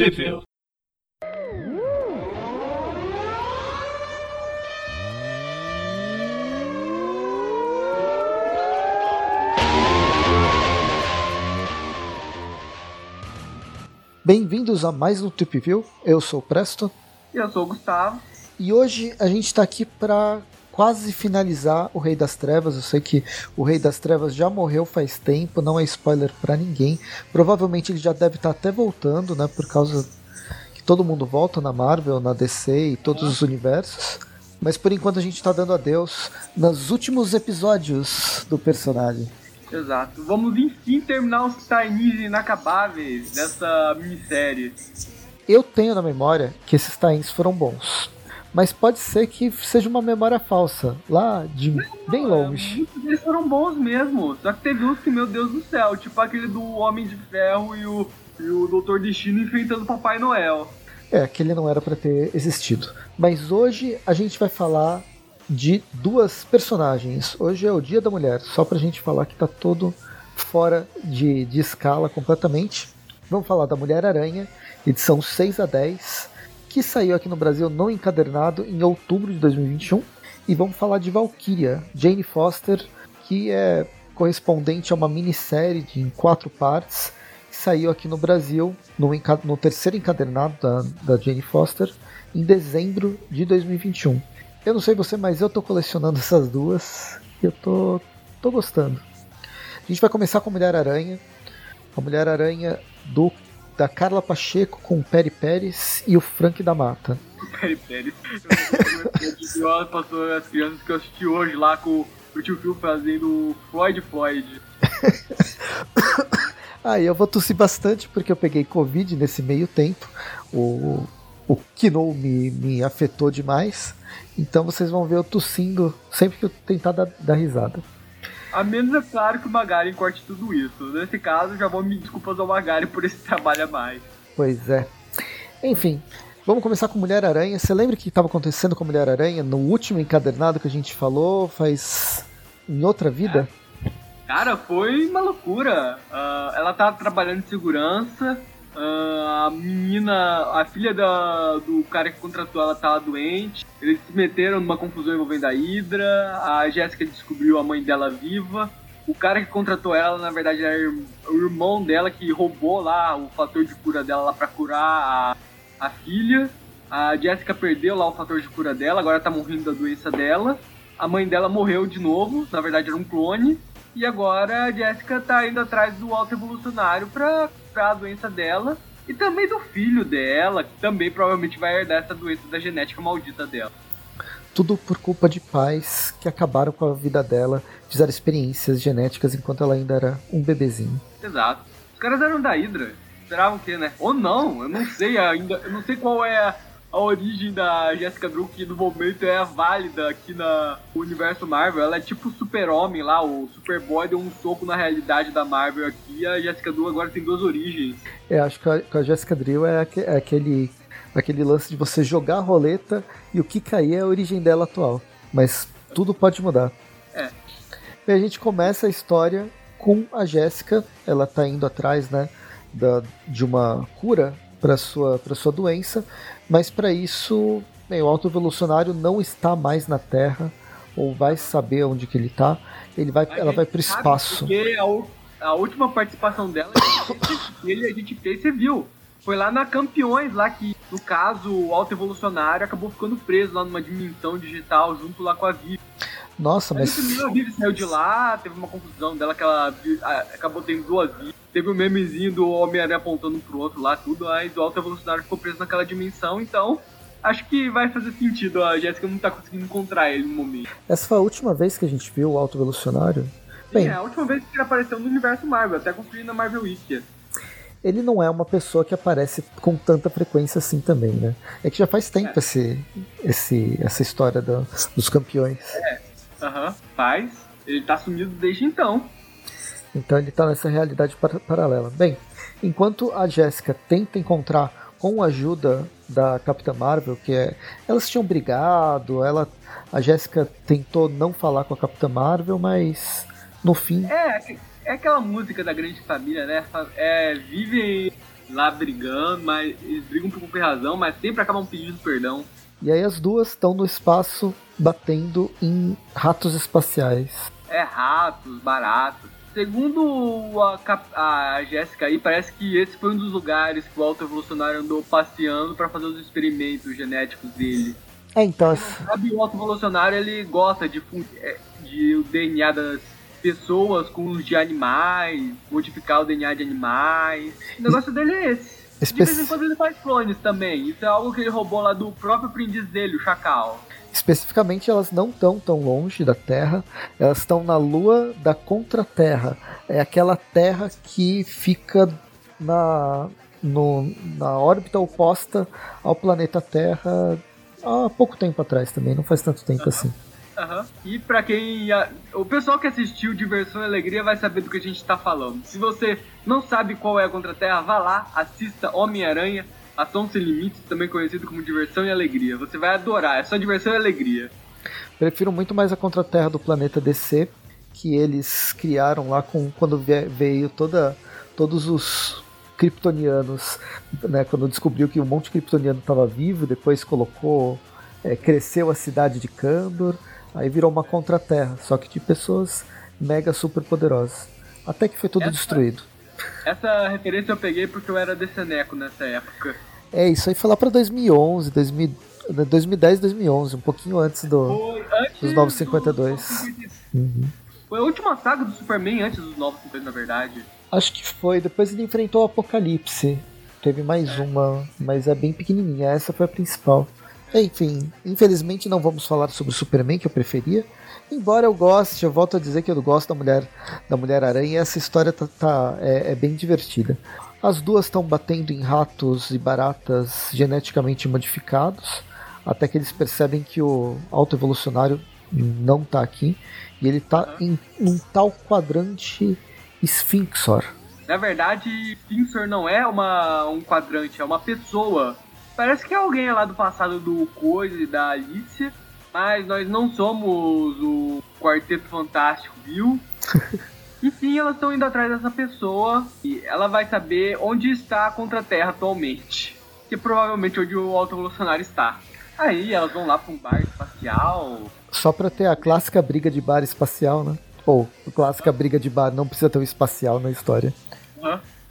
Sheffield. Bem-vindos a mais um View. Eu sou o Presto. E eu sou o Gustavo. E hoje a gente está aqui para quase finalizar o Rei das Trevas. Eu sei que o Rei das Trevas já morreu faz tempo, não é spoiler para ninguém. Provavelmente ele já deve estar tá até voltando, né? Por causa que todo mundo volta na Marvel, na DC e todos os universos. Mas por enquanto a gente está dando adeus nos últimos episódios do personagem. Exato. Vamos enfim terminar os times inacabáveis dessa minissérie. Eu tenho na memória que esses times foram bons. Mas pode ser que seja uma memória falsa, lá de não, bem longe. Muitos deles foram bons mesmo. Só que teve uns que, meu Deus do céu, tipo aquele do Homem de Ferro e o, e o Doutor Destino enfrentando Papai Noel. É, aquele não era para ter existido. Mas hoje a gente vai falar de duas personagens. Hoje é o Dia da Mulher, só pra gente falar que tá todo fora de, de escala completamente. Vamos falar da Mulher-Aranha, edição 6 a 10, que saiu aqui no Brasil no encadernado em outubro de 2021. E vamos falar de Valkyria, Jane Foster, que é correspondente a uma minissérie de, em quatro partes, que saiu aqui no Brasil no, no terceiro encadernado da, da Jane Foster em dezembro de 2021. Eu não sei você, mas eu tô colecionando essas duas e eu tô, tô gostando. A gente vai começar com a Mulher-Aranha. A Mulher-Aranha do da Carla Pacheco com o Peri Pérez e o Frank da Mata. O Peri Pérez. Eu passou as crianças que eu assisti hoje lá com o tio Phil fazendo Floyd Floyd. Aí eu vou tossir bastante porque eu peguei Covid nesse meio tempo. O, o Kino me, me afetou demais. Então vocês vão ver eu tossindo sempre que eu tentar dar, dar risada. A menos é claro que o Magari corte tudo isso. Nesse caso, já vou me desculpas ao Magari por esse trabalho a mais. Pois é. Enfim, vamos começar com Mulher-Aranha. Você lembra o que estava acontecendo com Mulher-Aranha no último encadernado que a gente falou faz. em outra vida? É. Cara, foi uma loucura. Uh, ela tá trabalhando em segurança, a menina, a filha da, do cara que contratou ela tava doente. Eles se meteram numa confusão envolvendo a Hydra. A Jéssica descobriu a mãe dela viva. O cara que contratou ela, na verdade, era o irmão dela que roubou lá o fator de cura dela lá pra curar a, a filha. A Jéssica perdeu lá o fator de cura dela, agora tá morrendo da doença dela. A mãe dela morreu de novo, na verdade era um clone. E agora a Jéssica tá indo atrás do alto evolucionário pra para a doença dela e também do filho dela, que também provavelmente vai herdar essa doença da genética maldita dela. Tudo por culpa de pais que acabaram com a vida dela, fizeram experiências genéticas enquanto ela ainda era um bebezinho. Exato. Os caras eram da Hydra. Esperavam que, né? Ou não, eu não sei ainda. Eu não sei qual é a a origem da Jessica Drew, que no momento é válida aqui na, no universo Marvel. Ela é tipo o super-homem lá, o Superboy deu um soco na realidade da Marvel aqui. E a Jessica Drew agora tem duas origens. É, acho que a, a Jessica Drew é, é aquele, aquele lance de você jogar a roleta e o que cair é a origem dela atual. Mas tudo pode mudar. É. E a gente começa a história com a Jéssica. Ela tá indo atrás, né, da, de uma cura para sua para sua doença, mas para isso bem, o alto evolucionário não está mais na Terra ou vai saber onde que ele está. Ele vai, ela vai para o espaço. Porque a, a, última participação dela, ele a gente fez, você viu? Foi lá na Campeões, lá que, no caso, o alto evolucionário acabou ficando preso lá numa dimensão digital junto lá com a Vivi. Nossa, mas. A Vivi saiu de lá, teve uma confusão dela que ela acabou tendo duas vidas. Teve o um memezinho do Homem-Aranha apontando pro outro lá, tudo, mas o alto evolucionário ficou preso naquela dimensão, então acho que vai fazer sentido. A Jéssica não tá conseguindo encontrar ele no momento. Essa foi a última vez que a gente viu o Alto Evolucionário? Bem, é a última vez que ele apareceu no universo Marvel, até construindo na Marvel Wiki ele não é uma pessoa que aparece com tanta frequência assim também, né? É que já faz tempo é. esse, esse, essa história do, dos campeões. É, aham, uhum. faz. Ele tá sumido desde então. Então ele tá nessa realidade par paralela. Bem, enquanto a Jéssica tenta encontrar com a ajuda da Capitã Marvel, que é. Elas tinham brigado, ela. A Jéssica tentou não falar com a Capitã Marvel, mas no fim. É, é aquela música da grande família, né? É, vivem lá brigando, mas eles brigam por razão, mas sempre acabam pedindo perdão. E aí as duas estão no espaço batendo em ratos espaciais. É ratos, baratos. Segundo a, a Jéssica aí, parece que esse foi um dos lugares que o Alto Evolucionário andou passeando para fazer os experimentos genéticos dele. É, então, Sabe, o Alto Evolucionário ele gosta de, é, de o DNA das pessoas com os de animais, modificar o DNA de animais. O negócio dele é esse. De Espe- vez em quando ele faz clones também. Isso é algo que ele roubou lá do próprio aprendiz dele, o Chacal. Especificamente elas não estão tão longe da Terra, elas estão na lua da Contra-Terra. É aquela Terra que fica na, no- na órbita oposta ao planeta Terra há pouco tempo atrás também, não faz tanto tempo assim. Aham. E pra quem. O pessoal que assistiu Diversão e Alegria vai saber do que a gente tá falando. Se você não sabe qual é a Contra-Terra, vá lá, assista Homem-Aranha, Ação Sem Limites, também conhecido como Diversão e Alegria. Você vai adorar, é só diversão e alegria. Prefiro muito mais a Contra-Terra do planeta DC, que eles criaram lá com quando veio toda, todos os kryptonianos, né, quando descobriu que um monte de kryptoniano estava vivo, depois colocou, é, cresceu a cidade de Kandor, aí virou uma Contra-Terra, só que de pessoas mega super poderosas. Até que foi tudo Essa- destruído. Essa referência eu peguei porque eu era deceneco nessa época. É, isso aí foi lá pra 2011, 2000, 2010, 2011, um pouquinho antes do... Foi antes Os 952. do 952. Uhum. Foi a última saga do Superman antes dos 952, na verdade. Acho que foi. Depois ele enfrentou o Apocalipse. Teve mais uma, mas é bem pequenininha. Essa foi a principal. Enfim, infelizmente não vamos falar sobre o Superman que eu preferia. Embora eu goste, eu volto a dizer que eu gosto da Mulher da Mulher Aranha essa história tá, tá- é, é bem divertida. As duas estão batendo em ratos e baratas geneticamente modificados, até que eles percebem que o autoevolucionário não tá aqui e ele tá em um tal quadrante Sphinxor. Na verdade, Sphinxer não é uma, um quadrante, é uma pessoa. Parece que é alguém lá do passado do Coisa e da Alicia, mas nós não somos o Quarteto Fantástico, viu? Enfim, elas estão indo atrás dessa pessoa e ela vai saber onde está a Contra-Terra atualmente. Que provavelmente onde o Alto Evolucionário está. Aí elas vão lá pra um bar espacial. Só pra ter a clássica briga de bar espacial, né? Ou a clássica briga de bar não precisa ter o espacial na história.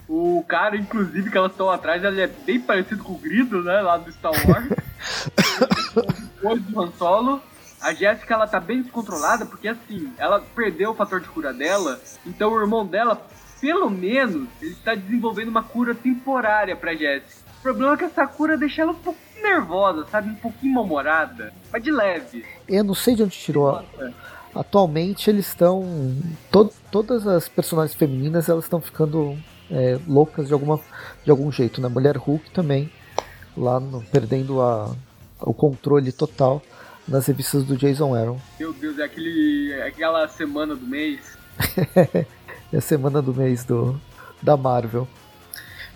O cara, inclusive, que elas estão atrás, ele é bem parecido com o Grido, né? Lá do Star Wars. Depois do Han Solo. A Jéssica, ela tá bem descontrolada, porque assim, ela perdeu o fator de cura dela. Então o irmão dela, pelo menos, ele está desenvolvendo uma cura temporária pra Jéssica. O problema é que essa cura deixa ela um pouquinho nervosa, sabe? Um pouquinho mal-humorada. Mas de leve. Eu não sei de onde tirou. a- Atualmente eles estão. to- todas as personagens femininas elas estão ficando é, loucas de, alguma, de algum jeito, né? Mulher Hulk também, lá no- perdendo a, o controle total nas revistas do Jason Aaron. Meu Deus, é aquele, é aquela semana do mês. É a semana do mês do, da Marvel.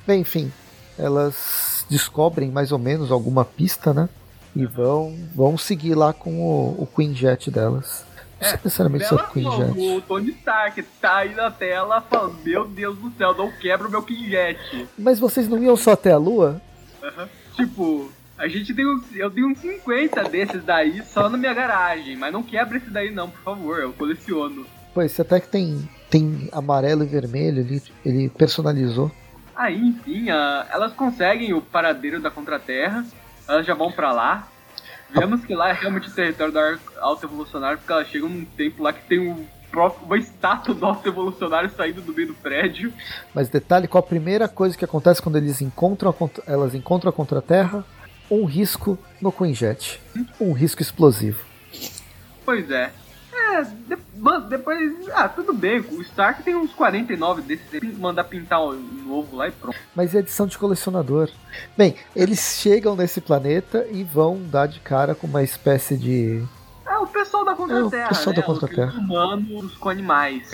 Bem, enfim, elas descobrem mais ou menos alguma pista, né? E vão, vão seguir lá com o, o Queen Jet delas. Não sei necessariamente se é o Queen não, Jet. o Tony Stark tá aí na tela falando, meu Deus do céu, não quebra o meu Kinjet. Mas vocês não iam só até a Lua? Tipo, a gente tem uns. Eu tenho uns 50 desses daí só na minha garagem, mas não quebra esse daí não, por favor, eu coleciono. Pois, até que tem, tem amarelo e vermelho, ele, ele personalizou. Aí, enfim, ah, elas conseguem o paradeiro da Contra-Terra, elas já vão pra lá. Vemos que lá é realmente o território da Alta Evolucionário, porque elas chegam num tempo lá que tem um próprio, uma estátua do Alto Evolucionário saindo do meio do prédio. Mas detalhe, qual a primeira coisa que acontece quando eles encontram a elas encontram a Contra-Terra? Um risco no Queen Jet. Um risco explosivo. Pois é. É, de- mas depois. Ah, tudo bem. O Stark tem uns 49 desses. Mandar pintar um novo lá e pronto. Mas é edição de colecionador. Bem, eles chegam nesse planeta e vão dar de cara com uma espécie de. É o pessoal da Contra-Terra. É, o pessoal né? da Contra-Terra. Os humanos com animais.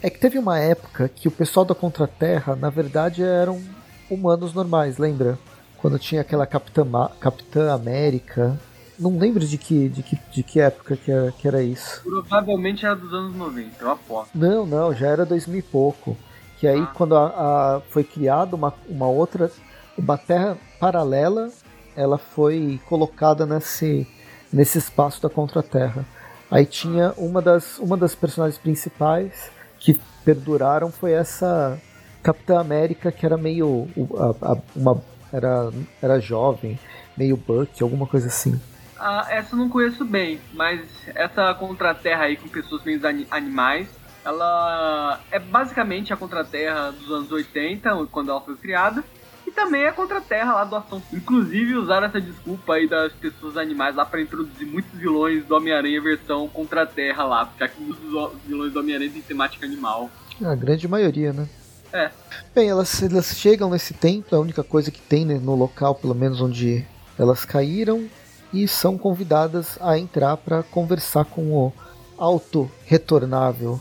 É que teve uma época que o pessoal da Contra-Terra, na verdade, eram humanos normais, lembra? Quando tinha aquela Capitã, Ma- Capitã América. Não lembro de que, de que, de que época que era, que era isso. Provavelmente era dos anos 90, eu aposto. Não, não, já era 2000 e pouco. Que aí, ah. quando a, a, foi criada uma, uma outra, uma terra paralela, ela foi colocada nesse, nesse espaço da Contra-Terra. Aí tinha uma das, uma das personagens principais que perduraram foi essa Capitã América que era meio a, a, uma era, era jovem, meio Buck, alguma coisa assim. Ah, essa eu não conheço bem, mas essa Contra-Terra aí com pessoas meio animais, ela é basicamente a Contra-Terra dos anos 80, quando ela foi criada, e também é a Contra-Terra lá do Ação. Inclusive usaram essa desculpa aí das pessoas animais lá para introduzir muitos vilões do Homem-Aranha versão Contra-Terra lá, porque aqui muitos vilões do Homem-Aranha têm temática animal. A grande maioria, né? É. Bem, elas, elas chegam nesse templo, a única coisa que tem né, no local, pelo menos onde elas caíram, e são convidadas a entrar para conversar com o auto-retornável.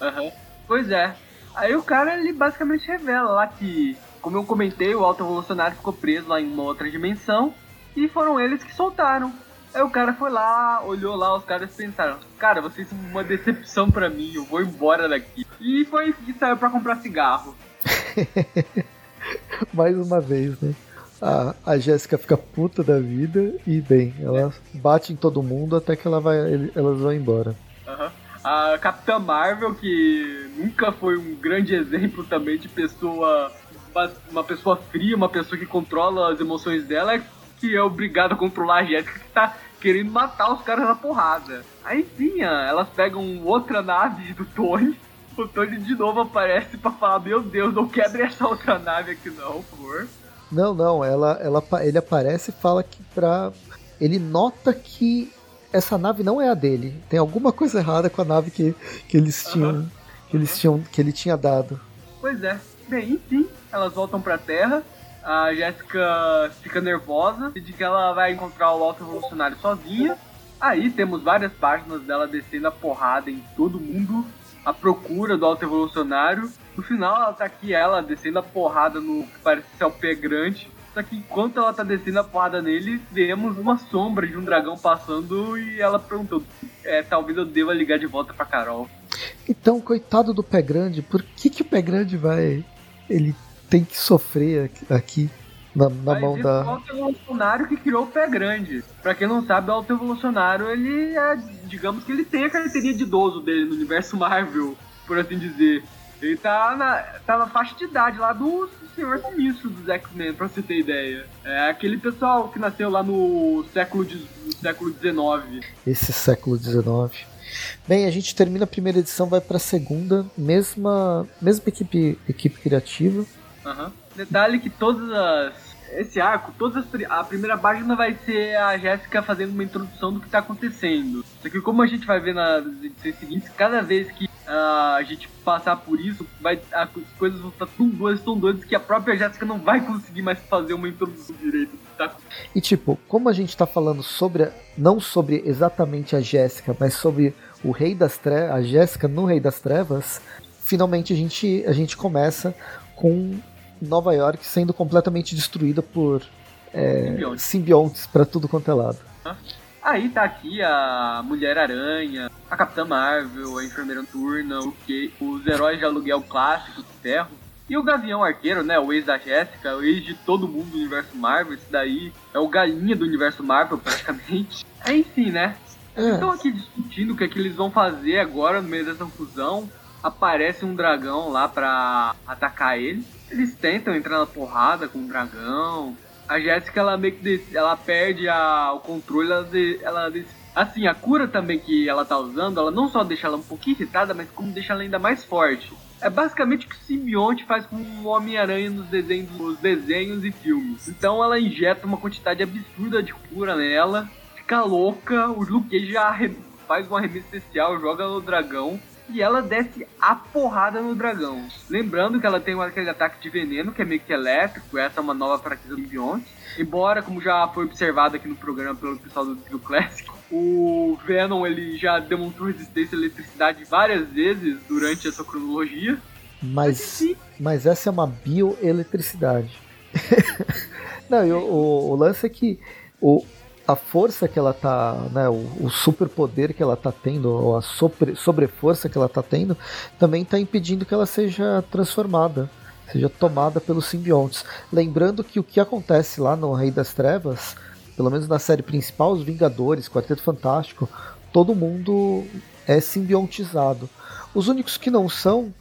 Uhum. Pois é. Aí o cara ele basicamente revela lá que, como eu comentei, o auto-evolucionário ficou preso lá em uma outra dimensão e foram eles que soltaram. Aí o cara foi lá, olhou lá, os caras pensaram: Cara, vocês são uma decepção para mim, eu vou embora daqui. E foi e saiu pra comprar cigarro. Mais uma vez, né? A, a Jéssica fica puta da vida e, bem, ela bate em todo mundo até que ela vai, elas vão embora. Uhum. A Capitã Marvel, que nunca foi um grande exemplo também de pessoa. Uma pessoa fria, uma pessoa que controla as emoções dela, é que é obrigado a controlar a Jéssica que tá querendo matar os caras na porrada. Aí sim, elas pegam outra nave do Tony. O Tony de novo aparece para falar: Meu Deus, não quebre essa outra nave aqui, não, por favor. Não, não, ela, ela, ele aparece e fala que pra. Ele nota que essa nave não é a dele. Tem alguma coisa errada com a nave que, que eles tinham. Uhum. Que eles tinham. que ele tinha dado. Pois é. Bem, enfim, elas voltam pra Terra a Jéssica fica nervosa de que ela vai encontrar o Alto Evolucionário sozinha. Aí temos várias páginas dela descendo a porrada em todo mundo, à procura do Alto Evolucionário. No final, ela tá aqui, ela descendo a porrada no que parece ser o pé grande. Só que enquanto ela tá descendo a porrada nele, vemos uma sombra de um dragão passando e ela perguntou: é, talvez eu deva ligar de volta pra Carol. Então, coitado do pé grande, por que, que o pé grande vai. Ele tem que sofrer aqui na, na mão da. O autoevolucionário que criou o pé grande. Pra quem não sabe, o autoevolucionário, ele é. Digamos que ele tem a carteirinha de idoso dele no universo Marvel, por assim dizer. Ele tá na, tá na faixa de idade lá do Senhor Sinistro dos X-Men, pra você ter ideia. É aquele pessoal que nasceu lá no século, no século XIX. Esse século XIX. Bem, a gente termina a primeira edição, vai pra segunda, mesma, mesma equipe, equipe criativa. Uhum. Detalhe que todas as. Esse arco, todas as, a primeira página vai ser a Jéssica fazendo uma introdução do que está acontecendo. Só que como a gente vai ver nas edições seguintes, cada vez que uh, a gente passar por isso, vai, as coisas vão estar tão doidas, tão doidas, que a própria Jéssica não vai conseguir mais fazer uma introdução direito. Tá? E tipo, como a gente está falando sobre, não sobre exatamente a Jéssica, mas sobre o Rei das Trevas, a Jéssica no Rei das Trevas, finalmente a gente, a gente começa com Nova York sendo completamente destruída por é, simbiontes, para tudo quanto é lado. Aí tá aqui a Mulher-Aranha, a Capitã Marvel, a Enfermeira Noturna, o que, os heróis de aluguel clássicos de ferro. E o Gavião Arqueiro, né? O ex da Jéssica, o ex de todo mundo do universo Marvel. Esse daí é o galinha do universo Marvel, praticamente. É, enfim, né? É. Estão aqui discutindo o que, é que eles vão fazer agora no meio dessa fusão. Aparece um dragão lá pra atacar ele. Eles tentam entrar na porrada com o dragão. A Jéssica, ela meio que ela perde a, o controle, ela, ela assim, a cura também que ela tá usando, ela não só deixa ela um pouquinho irritada, mas como deixa ela ainda mais forte. É basicamente o que o simbionte faz com o Homem-Aranha nos desenhos, nos desenhos e filmes. Então ela injeta uma quantidade absurda de cura nela, fica louca, o Luke já faz um arremesso especial, joga no dragão e ela desce a porrada no dragão. Lembrando que ela tem aquele ataque de veneno, que é meio que elétrico, essa é uma nova fraqueza do Beyond. Embora, como já foi observado aqui no programa pelo pessoal do Trio Classic, o Venom ele já demonstrou resistência à eletricidade várias vezes durante essa cronologia. Mas, mas essa é uma bioeletricidade. Não, e o, o, o, lance é que o, a força que ela tá, né, o, o superpoder que ela tá tendo, ou a sobre, sobreforça que ela tá tendo, também tá impedindo que ela seja transformada, seja tomada pelos simbiontes. Lembrando que o que acontece lá no Rei das Trevas, pelo menos na série principal, os Vingadores, Quarteto Fantástico, todo mundo é simbiontizado. Os únicos que não são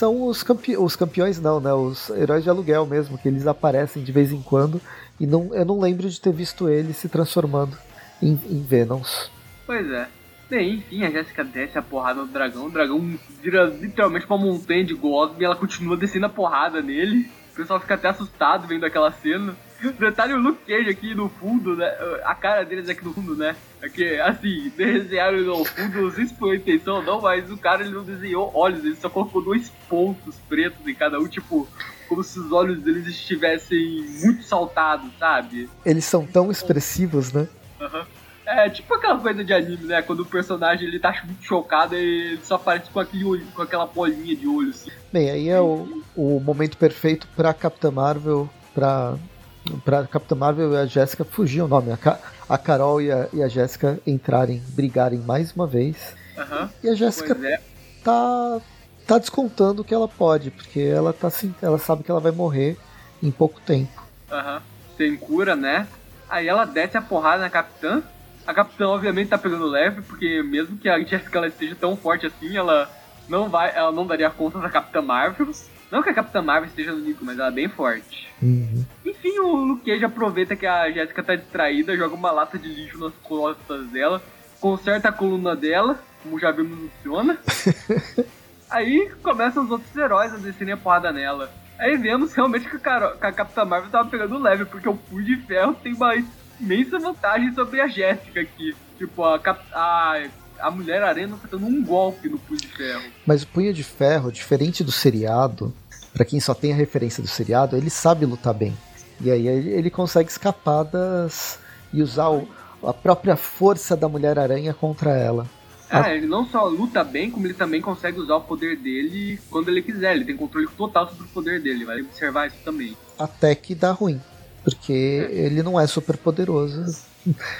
são os, campe... os campeões, não, né? Os heróis de aluguel mesmo, que eles aparecem de vez em quando. E não, eu não lembro de ter visto ele se transformando em, em Venoms. Pois é. Bem, enfim, a Jéssica desce a porrada no dragão. O dragão vira literalmente uma montanha de gosma e ela continua descendo a porrada nele. O pessoal fica até assustado vendo aquela cena. Detalhe o Luke Cage aqui no fundo, né? A cara deles aqui no fundo, né? É que, assim, desenharam no fundo, não sei se foi a intenção ou não, mas o cara ele não desenhou olhos, ele só colocou dois pontos pretos em cada um, tipo, como se os olhos deles estivessem muito saltados, sabe? Eles são tão expressivos, né? Uhum. É, tipo aquela coisa de anime, né? Quando o personagem ele tá muito chocado e ele só aparece com, aquele olho, com aquela bolinha de olho, assim. Bem, aí é o, o momento perfeito pra Capitã Marvel, pra pra Capitã Marvel e a Jéssica fugir o nome. A, a Carol e a, e a Jéssica entrarem, brigarem mais uma vez. Uhum. E a Jéssica é. tá, tá descontando que ela pode, porque ela, tá, ela sabe que ela vai morrer em pouco tempo. Uhum. Sem cura, né? Aí ela desce a porrada na Capitã. A Capitã, obviamente, tá pegando leve, porque mesmo que a Jéssica ela esteja tão forte assim, ela não vai, ela não daria conta da Capitã Marvel. Não que a Capitã Marvel esteja no nível, mas ela é bem forte. Uhum. Enfim, o Luke Cage aproveita que a Jéssica tá distraída, joga uma lata de lixo nas costas dela, conserta a coluna dela, como já vimos no funciona. Aí começam os outros heróis a descerem a porrada nela. Aí vemos realmente que a, Carol, que a Capitã Marvel tava pegando leve, porque o Punho de Ferro tem uma imensa vantagem sobre a Jéssica aqui. Tipo, a, a, a Mulher Arena tá dando um golpe no Punho de Ferro. Mas o Punho de Ferro, diferente do seriado, para quem só tem a referência do seriado, ele sabe lutar bem. E aí ele consegue escapar das. e usar o, a própria força da Mulher-Aranha contra ela. É, ele não só luta bem, como ele também consegue usar o poder dele quando ele quiser. Ele tem controle total sobre o poder dele, vai observar isso também. Até que dá ruim, porque é. ele não é super poderoso.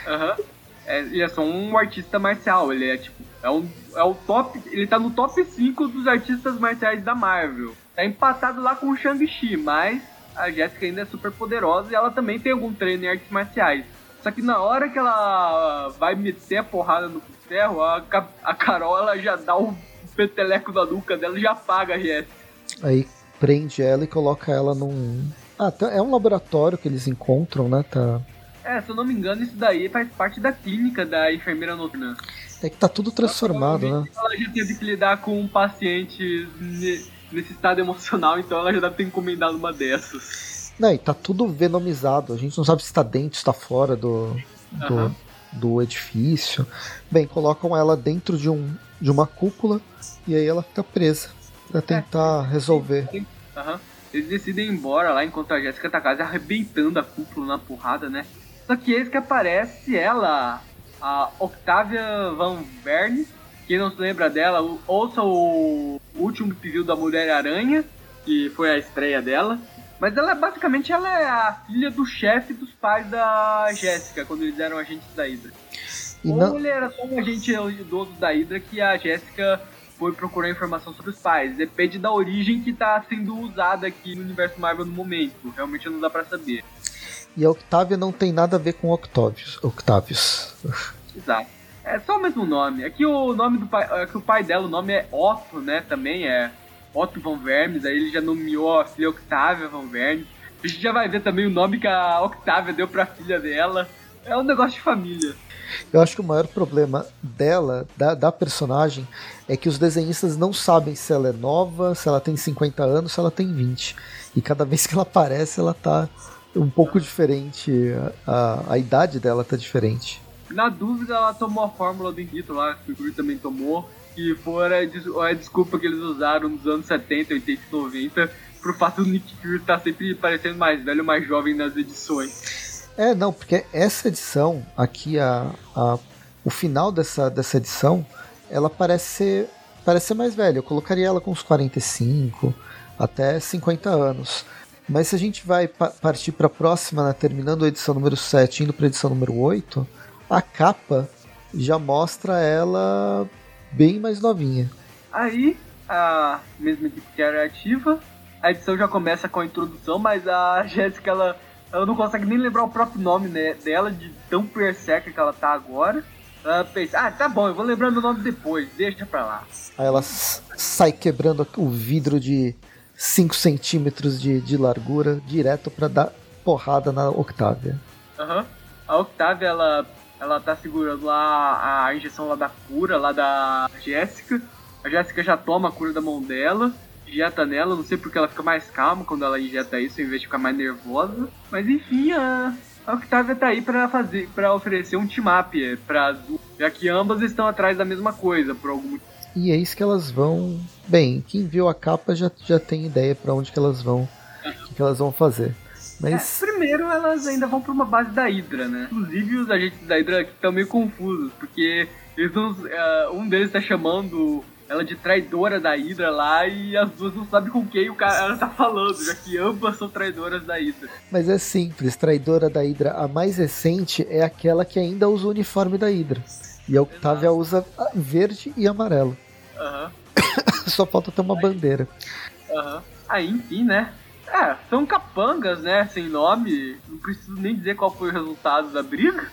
Aham. Uhum. É, ele é só um artista marcial, ele é tipo. É, um, é o top. Ele tá no top 5 dos artistas marciais da Marvel. Tá empatado lá com o Shang-Chi, mas a Jéssica ainda é super poderosa e ela também tem algum treino em artes marciais. Só que na hora que ela vai meter a porrada no ferro, a, a Carol ela já dá o peteleco da nuca dela e já apaga a Jéssica. Aí prende ela e coloca ela num. Ah, tá, é um laboratório que eles encontram, né? Tá. É, se eu não me engano, isso daí faz parte da clínica da enfermeira noturna. É que tá tudo transformado, ela, né? Ela já teve que lidar com pacientes nesse estado emocional, então ela já deve ter encomendado uma dessas. Não, e tá tudo venomizado. A gente não sabe se tá dentro, se tá fora do, do, uhum. do edifício. Bem, colocam ela dentro de, um, de uma cúpula e aí ela fica presa pra tentar é, resolver. Uhum. Eles decidem ir embora lá enquanto a Jéssica tá quase arrebentando a cúpula na porrada, né? Só que eis que aparece ela, a Octavia Van Verne, quem não se lembra dela, ouça o último preview da Mulher-Aranha, que foi a estreia dela. Mas ela basicamente ela é a filha do chefe dos pais da Jéssica, quando eles eram agentes da Hydra. E Ou não... ele era só um agente idoso da Hydra que a Jéssica foi procurar informação sobre os pais. Depende da origem que está sendo usada aqui no universo Marvel no momento. Realmente não dá para saber. E a Octavia não tem nada a ver com Octavius. Octavius. Exato. É só o mesmo nome. Aqui o nome do pai. Aqui o pai dela, o nome é Otto, né? Também é Otto Van Vermes. Aí ele já nomeou a filha Octavia Van Vermes. A gente já vai ver também o nome que a Octavia deu pra filha dela. É um negócio de família. Eu acho que o maior problema dela, da, da personagem, é que os desenhistas não sabem se ela é nova, se ela tem 50 anos, se ela tem 20. E cada vez que ela aparece, ela tá um pouco diferente. A, a, idade dela tá diferente. Na dúvida, ela tomou a fórmula do Inquito lá, que o Yuri também tomou, que foi a, desculpa que eles usaram nos anos 70, 80 e 90 pro fato do Nick Fury estar tá sempre parecendo mais velho, mais jovem nas edições. É, não, porque essa edição, aqui, a, a, o final dessa, dessa edição, ela parece ser, parece ser mais velha. Eu colocaria ela com uns 45 até 50 anos. Mas se a gente vai pa partir para a próxima, né, terminando a edição número 7, indo para a edição número 8, a capa já mostra ela bem mais novinha. Aí, a mesma equipe que era ativa, a edição já começa com a introdução, mas a Jéssica, ela, ela não consegue nem lembrar o próprio nome né, dela, de tão perseca que ela tá agora. Ela pensa, ah, tá bom, eu vou lembrando o nome depois, deixa pra lá. Aí ela sai quebrando o vidro de 5 centímetros de, de largura direto para dar porrada na Octavia. Uhum. A Octavia, ela, ela tá segurando lá a injeção lá da cura, lá da Jéssica. A Jéssica já toma a cura da mão dela, injeta nela, não sei porque ela fica mais calma quando ela injeta isso, em vez de ficar mais nervosa. Mas enfim, a, a Octavia tá aí para fazer, para oferecer um team-up é, para já que ambas estão atrás da mesma coisa por algum motivo. E é isso que elas vão. Bem, quem viu a capa já, já tem ideia para onde que elas vão, o que, que elas vão fazer. Mas... É, primeiro elas ainda vão para uma base da Hydra, né? Inclusive os agentes da Hydra estão meio confusos, porque eles não, uh, um deles está chamando ela de traidora da Hydra lá e as duas não sabem com quem o cara ela tá falando, já que ambas são traidoras da Hydra. Mas é simples, traidora da Hydra, a mais recente é aquela que ainda usa o uniforme da Hydra. E a Octavia Exato. usa verde e amarelo. Uhum. Só falta ter uma Aí. bandeira. Uhum. Aí, enfim, né? É, são capangas, né? Sem nome. Não preciso nem dizer qual foi o resultado da briga.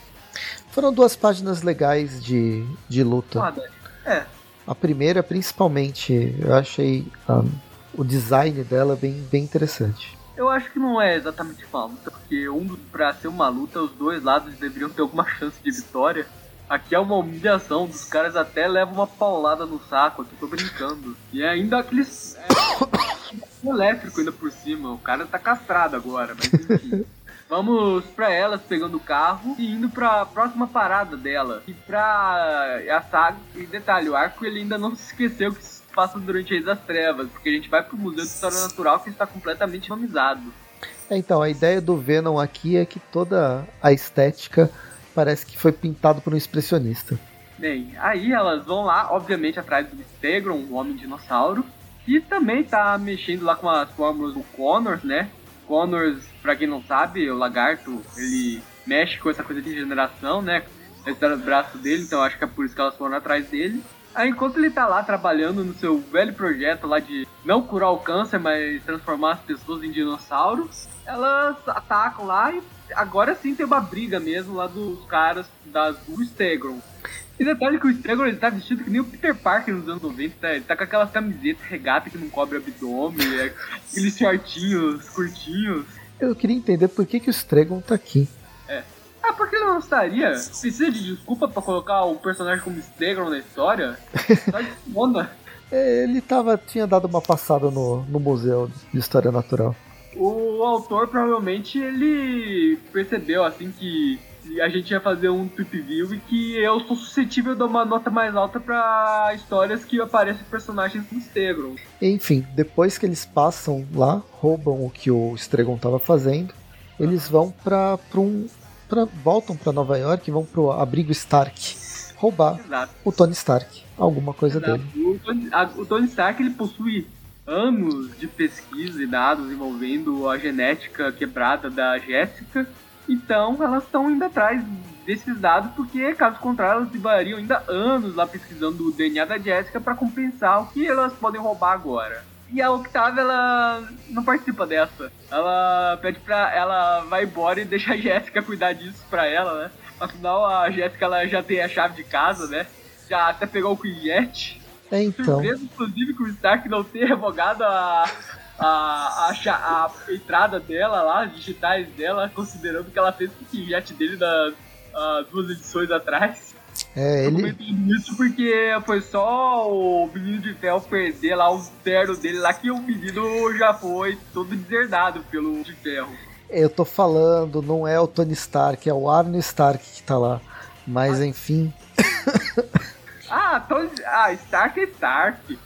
Foram duas páginas legais de, de luta. Ah, é, a primeira, principalmente, eu achei um, o design dela bem, bem interessante. Eu acho que não é exatamente uma luta, porque um para ser uma luta, os dois lados deveriam ter alguma chance de vitória. Aqui é uma humilhação, dos caras até levam uma paulada no saco, aqui tô brincando. E é ainda aqueles. É, elétrico ainda por cima, o cara tá castrado agora, mas enfim. Vamos pra elas pegando o carro e indo pra próxima parada dela. E pra a saga. E detalhe, o arco ele ainda não se esqueceu que se passa durante Reis das Trevas, porque a gente vai pro Museu de História Natural que está completamente nomizado. É, então, a ideia do Venom aqui é que toda a estética parece que foi pintado por um expressionista. Bem, aí elas vão lá, obviamente, atrás do Stegron, o Homem Dinossauro, e também tá mexendo lá com as fórmulas do Connors, né? Connors, pra quem não sabe, o lagarto, ele mexe com essa coisa de regeneração, né? Está no braço dele, então acho que é por isso que elas foram atrás dele. Aí enquanto ele tá lá trabalhando no seu velho projeto lá de não curar o câncer, mas transformar as pessoas em dinossauros, elas atacam lá e agora sim tem uma briga mesmo lá dos caras das, do Stegron. E detalhe que o Stegron ele tá vestido que nem o Peter Parker nos anos 90, tá? ele tá com aquelas camisetas regata que não cobre abdômen, é, aqueles shortinhos curtinhos. Eu queria entender por que, que o Stregon tá aqui. É. Ah, porque ele não estaria? Precisa de desculpa pra colocar o personagem como Stegron na história? Tá de onda. É, ele tava, tinha dado uma passada no, no Museu de História Natural. O autor provavelmente ele percebeu assim que a gente ia fazer um tweet view e que eu sou suscetível de dar uma nota mais alta para histórias que aparecem personagens do Stegron. Enfim, depois que eles passam lá, roubam o que o Stregon estava fazendo, eles vão para um pra, voltam para Nova York e vão pro abrigo Stark roubar Exato. o Tony Stark, alguma coisa Exato. dele. O Tony, a, o Tony Stark ele possui anos de pesquisa e dados envolvendo a genética quebrada da Jéssica então elas estão indo atrás desses dados, porque caso contrário elas levariam ainda anos lá pesquisando o DNA da Jessica para compensar o que elas podem roubar agora. E a Octavia, ela não participa dessa. Ela pede pra. Ela vai embora e deixa a Jéssica cuidar disso pra ela, né? Afinal, a Jéssica ela já tem a chave de casa, né? Já até pegou o Quinjet. É, então. Surpresa, inclusive, que o Stark não ter revogado a, a, a, a, entrada dela lá, as digitais dela, considerando que ela fez o jet dele das duas edições atrás. É, ele. Isso porque foi só o menino de ferro perder lá o terno dele lá que o menino já foi todo deserdado pelo de ferro. Eu tô falando, não é o Tony Stark, é o Arno Stark que tá lá. Mas ah. enfim. ah, Tony... ah, Stark é Stark.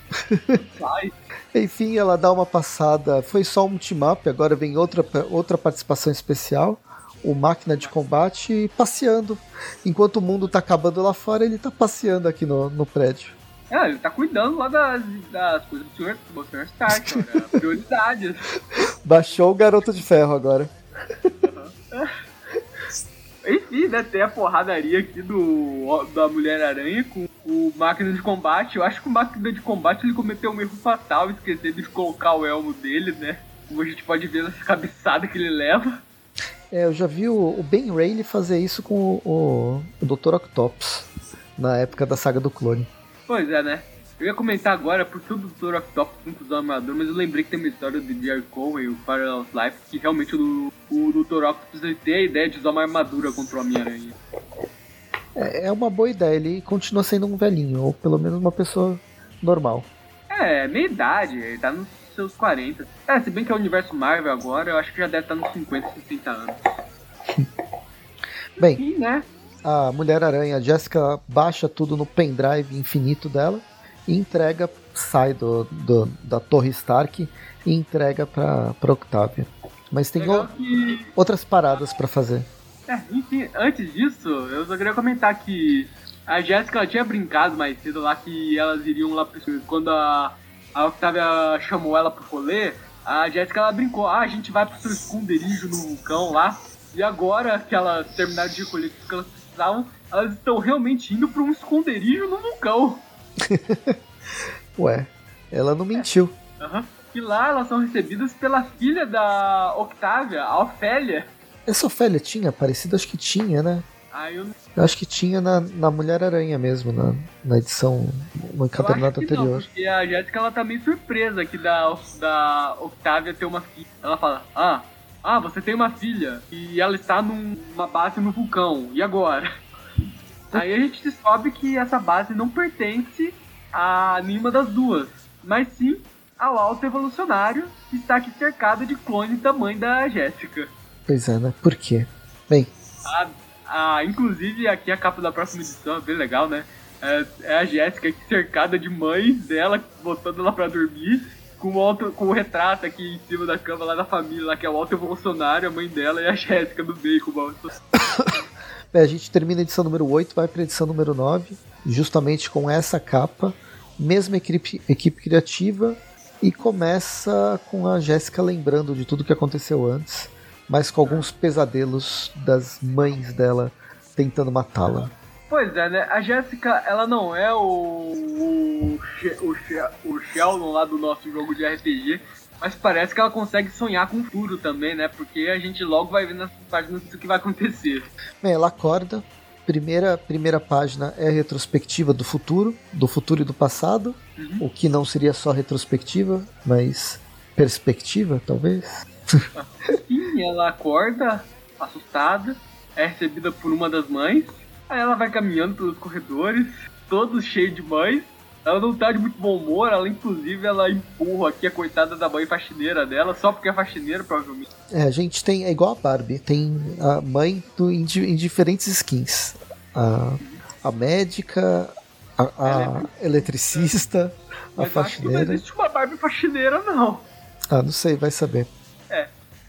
Enfim, ela dá uma passada. Foi só um team-up, agora vem outra, outra participação especial. O máquina de combate passeando. Enquanto o mundo tá acabando lá fora, ele tá passeando aqui no, no prédio. É, ele tá cuidando lá das, das coisas do senhor, do Stark, olha, prioridades. Baixou o garoto de ferro agora. Enfim, né, tem a porradaria aqui do, da Mulher-Aranha com o Máquina de Combate. Eu acho que o Máquina de Combate ele cometeu um erro fatal, esquecendo de colocar o elmo dele, né? Como a gente pode ver nessa cabeçada que ele leva. É, eu já vi o, o Ben Reilly fazer isso com o, o, o Dr. Octopus na época da saga do clone. Pois é, né? Eu ia comentar agora porque o Dr. Octopus nunca usou armadura, mas eu lembrei que tem uma história do Jerry Cohen, o Parallel Life, que realmente o, o Dr. Octopus ele tem a ideia de usar uma armadura contra o Homem-Aranha. É, é uma boa ideia, ele continua sendo um velhinho, ou pelo menos uma pessoa normal. É, meia idade, ele tá nos seus 40. É, se bem que é o universo Marvel agora, eu acho que já deve estar nos 50, 60 anos. Bem, Sim, né? a Mulher-Aranha, Jessica, baixa tudo no pendrive infinito dela e entrega, sai do, do da Torre Stark e entrega pra, pra Octavia. Mas tem o- que outras paradas pra fazer. É, enfim, antes disso, eu só queria comentar que a Jéssica tinha brincado mais cedo lá que elas iriam lá pro quando a, a Octavia chamou ela pro rolê, a Jéssica ela brincou, ah, a gente vai pro seu esconderijo no vulcão lá, e agora que elas terminaram de recolher tudo que elas precisavam, elas estão realmente indo pra um esconderijo no vulcão. Ué, ela não mentiu. Aham. E lá elas são recebidas pela filha da Octavia, a Ofélia. Essa Ofélia tinha aparecido? Acho que tinha, né? Aí eu Eu acho que tinha na, na Mulher-Aranha mesmo, na, na edição, no encadernado que não, anterior. porque a Jéssica ela tá meio surpresa que da, da Octavia ter uma filha. Ela fala, ah, ah, você tem uma filha e ela está num- numa base no vulcão, e agora? Aí a gente descobre que essa base não pertence a nenhuma das duas, mas sim ao alto evolucionário que está aqui cercado de clones da mãe da Jéssica. Pois é, né? Por quê? Bem, A, a, inclusive, aqui a capa da próxima edição é bem legal, né? É, é a Jéssica aqui cercada de mães dela, botando ela pra dormir, com o, com o retrato aqui em cima da cama lá da família, lá, que é o alto evolucionário, a mãe dela e a Jéssica do meio com o a gente termina a edição número 8, vai pra edição número 9, justamente com essa capa, mesma equipe, equipe criativa, e começa com a Jéssica lembrando de tudo que aconteceu antes, mas com alguns pesadelos das mães dela tentando matá-la. Pois é, né? A Jéssica, ela não é o, o, o, o Sheldon lá do nosso jogo de RPG, mas parece que ela consegue sonhar com o futuro também, né? Porque a gente logo vai ver nas páginas o que vai acontecer. Bem, ela acorda. Primeira, primeira página é a retrospectiva do futuro, do futuro e do passado, o que não seria só retrospectiva, mas perspectiva, talvez. Sim, ela acorda, assustada, é recebida por uma das mães, aí ela vai caminhando pelos corredores, todos cheios de mães. Ela não tá de muito bom humor, ela inclusive ela empurra aqui a coitada da mãe faxineira dela, só porque é faxineira, provavelmente. É, a gente tem, é igual a Barbie, tem a mãe do, em, em diferentes skins. A, a médica, a, a eletricista, a Mas acho que não faxineira. existe uma Barbie faxineira, não. Ah, não sei, vai saber.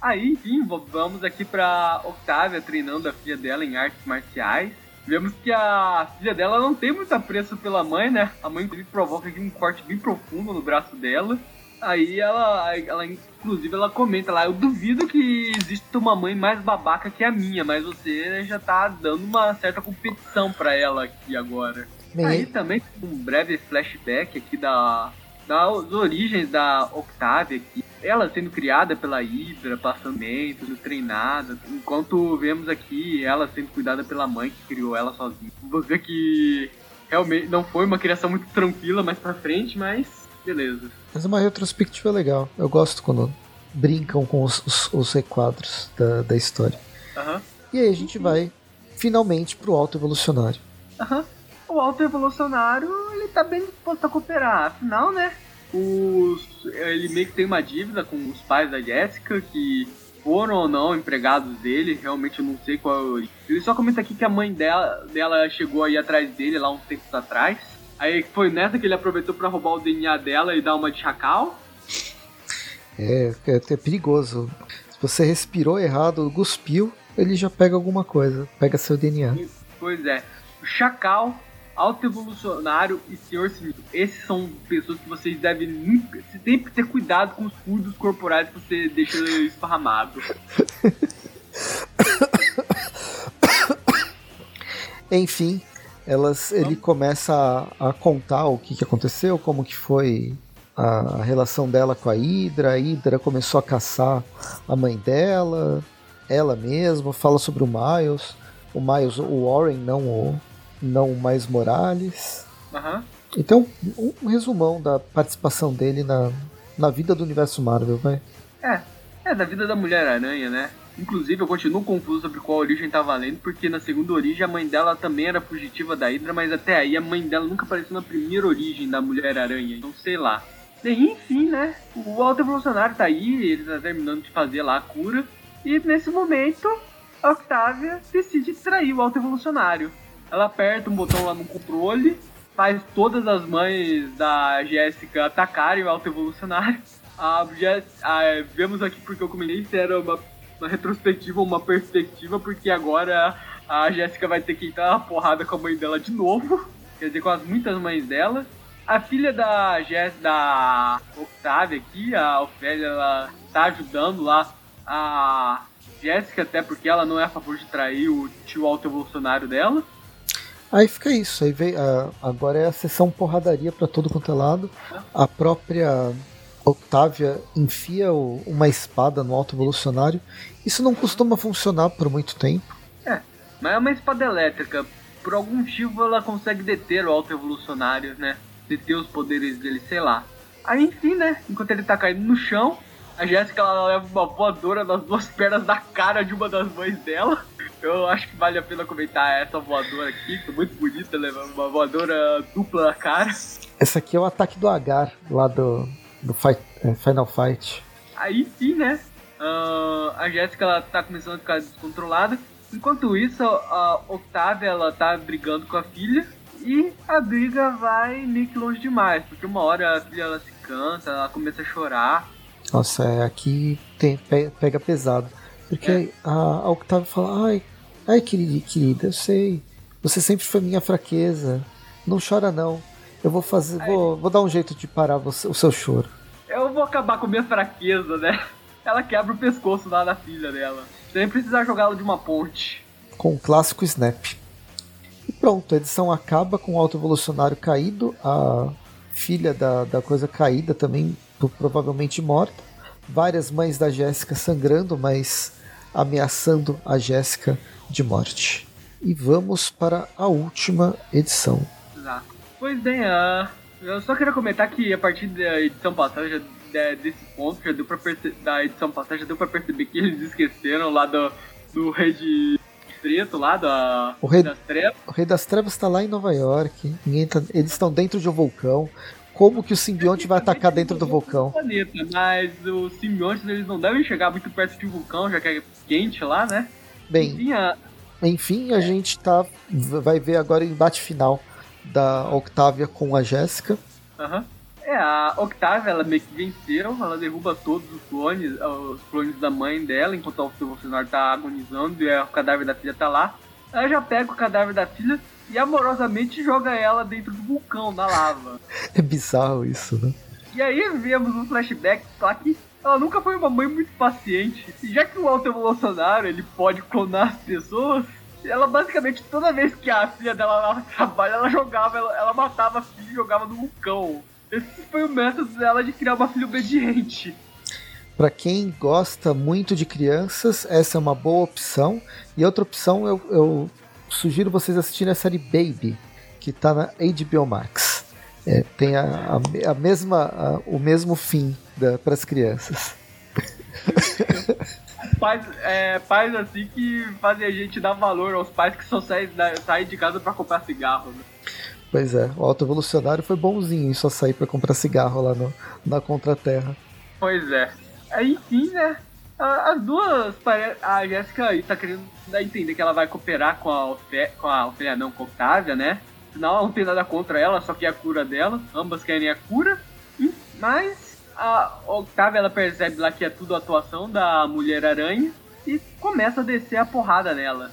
Aí, enfim, vamos aqui pra Octavia treinando a filha dela em artes marciais. Vemos que a filha dela não tem muito apreço pela mãe, né? A mãe inclusive provoca aqui um corte bem profundo no braço dela. Aí ela, ela inclusive, ela comenta lá, eu duvido que exista uma mãe mais babaca que a minha, mas você já tá dando uma certa competição pra ela aqui agora. Bem, Aí também um breve flashback aqui da, das origens da Octavia aqui. Ela sendo criada pela Hydra, passando mentos, sendo treinada, enquanto vemos aqui ela sendo cuidada pela mãe que criou ela sozinha. Você vê que realmente não foi uma criação muito tranquila mais pra frente, mas beleza. Mas é uma retrospectiva legal. Eu gosto quando brincam com os, os- os requadros da, da história. Aham. E aí a gente vai finalmente pro alto evolucionário. Aham. O alto evolucionário, ele tá bem disposto a cooperar. Afinal, né? Os, ele meio que tem uma dívida com os pais da Jessica, que foram ou não empregados dele, realmente eu não sei qual é. Ele só comenta aqui que a mãe dela, dela chegou aí atrás dele lá uns tempos atrás. Aí foi nessa que ele aproveitou pra roubar o DNA dela e dar uma de chacal. É, é, é perigoso. Se você respirou errado, cuspiu, ele já pega alguma coisa, pega seu DNA. Pois é, o chacal Alto Evolucionário e Senhor Sinistro. Esses são pessoas que vocês devem nunca, sempre ter cuidado com os fluidos corporais que você deixa esparramado. Enfim, elas, ele começa a, a, contar o que, que aconteceu, como que foi a, a relação dela com a Hydra. A Hydra começou a caçar a mãe dela, ela mesma, fala sobre o Miles. O Miles, o Warren, não o, não Miles Morales. Uhum. Então, um, um resumão da participação dele na, na vida do universo Marvel, vai. É, é da vida da Mulher-Aranha, né? Inclusive, eu continuo confuso sobre qual origem tá valendo, porque na segunda origem a mãe dela também era fugitiva da Hydra, mas até aí a mãe dela nunca apareceu na primeira origem da Mulher-Aranha, então sei lá. E, enfim, né? O Alto Evolucionário tá aí, ele tá terminando de fazer lá a cura, e nesse momento a Octavia decide trair o Alto Evolucionário. Ela aperta um botão lá no controle, faz todas as mães da Jéssica atacarem o Alto Evolucionário. A, a, vemos aqui porque eu comentei era uma uma retrospectiva ou uma perspectiva, porque agora a Jéssica vai ter que entrar na porrada com a mãe dela de novo. Quer dizer, com as muitas mães dela. A filha da Jess, da Octavia aqui, a Ofélia, ela tá ajudando lá a Jéssica, até porque ela não é a favor de trair o tio auto-evolucionário dela. Aí fica isso, aí vem, agora é a sessão porradaria para todo quanto é lado. A própria Octavia enfia uma espada no alto evolucionário. Isso não costuma funcionar por muito tempo. É, mas é uma espada elétrica. Por algum motivo ela consegue deter o alto evolucionário, né? Deter os poderes dele, sei lá. Aí enfim, né? Enquanto ele tá caindo no chão, a Jéssica ela leva uma voadora nas duas pernas da cara de uma das mães dela. Eu acho que vale a pena comentar essa voadora aqui, que é muito bonita, levando uma voadora dupla na cara. Essa aqui é o ataque do Agar, lá do, do fight, é, Final Fight. Aí sim, né? Uh, a Jéssica ela tá começando a ficar descontrolada. Enquanto isso, a Octavia ela tá brigando com a filha. E a briga vai meio que longe demais, porque uma hora a filha ela se canta, ela começa a chorar. Nossa, é, aqui tem, pega pesado. Porque é. a, a Octavia fala, ai, ai querida, querida, eu sei, você sempre foi minha fraqueza. Não chora não. Eu vou fazer. Vou, vou dar um jeito de parar você, o seu choro. Eu vou acabar com minha fraqueza, né? Ela quebra o pescoço lá da filha dela. Sem precisar jogá-la de uma ponte. Com o clássico Snap. E pronto, a edição acaba com o alto evolucionário caído, a filha da, da coisa caída também, provavelmente morta. Várias mães da Jéssica sangrando, mas ameaçando a Jéssica de morte. E vamos para a última edição. Exato. Pois bem, uh, eu só queria comentar que a partir da edição passada, já, desse ponto, já deu pra da edição passada, já deu pra perceber que eles esqueceram lá do, do Rei de Preto, lá da, o rei, das Trevas. O Rei das Trevas tá lá em Nova York, tá, eles estão dentro de um vulcão. Como que o simbionte vai atacar dentro do vulcão? Planeta, mas os simbiontes eles não devem chegar muito perto de um vulcão, já que é quente lá, né? Bem, enfim, a, enfim, a gente tá, vai ver agora o embate final da Octavia com a Jéssica. Uhum. É, a Octavia, ela meio que venceu, ela derruba todos os clones, os clones da mãe dela, enquanto o Bolsonaro tá agonizando e o cadáver da filha tá lá. Ela já pega o cadáver da filha e amorosamente joga ela dentro do vulcão, da lava. É bizarro isso, né? E aí vemos um flashback lá que ela nunca foi uma mãe muito paciente. E já que o Alto Bolsonaro ele pode clonar as pessoas, ela basicamente, toda vez que a filha dela trabalha, ela jogava, ela, ela matava a filha e jogava no vulcão. Esse foi o método dela de criar uma filha obediente. Para quem gosta muito de crianças, essa é uma boa opção. E outra opção, eu, eu sugiro vocês assistirem a série Baby, que está na HBO Max. É, tem a, a, a mesma, a, o mesmo fim para as crianças. pais, é, pais assim que fazem a gente dar valor aos pais que só saem, saem de casa para comprar cigarro. Né? Pois é, o auto evolucionário foi bonzinho em só sair para comprar cigarro lá no, na Contraterra. Pois é. Enfim, né? As duas, a Jéssica tá querendo dar a entender que ela vai cooperar com a Ofé, com a Ofélia, não, com a Octavia, né? Afinal, ela não tem nada contra ela, só que é a cura dela. Ambas querem a cura. Mas a Octavia ela percebe lá que é tudo atuação da Mulher-Aranha e começa a descer a porrada nela.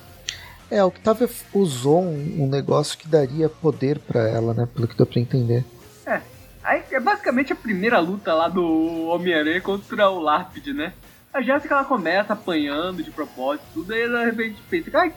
É, a Octavia usou um, um negócio que daria poder para ela, né? Pelo que deu pra entender. É. Aí é basicamente a primeira luta lá do Homem-Aranha contra o Lápide, né? A Jéssica ela começa apanhando de propósito, tudo, aí ela de repente pensa, ai,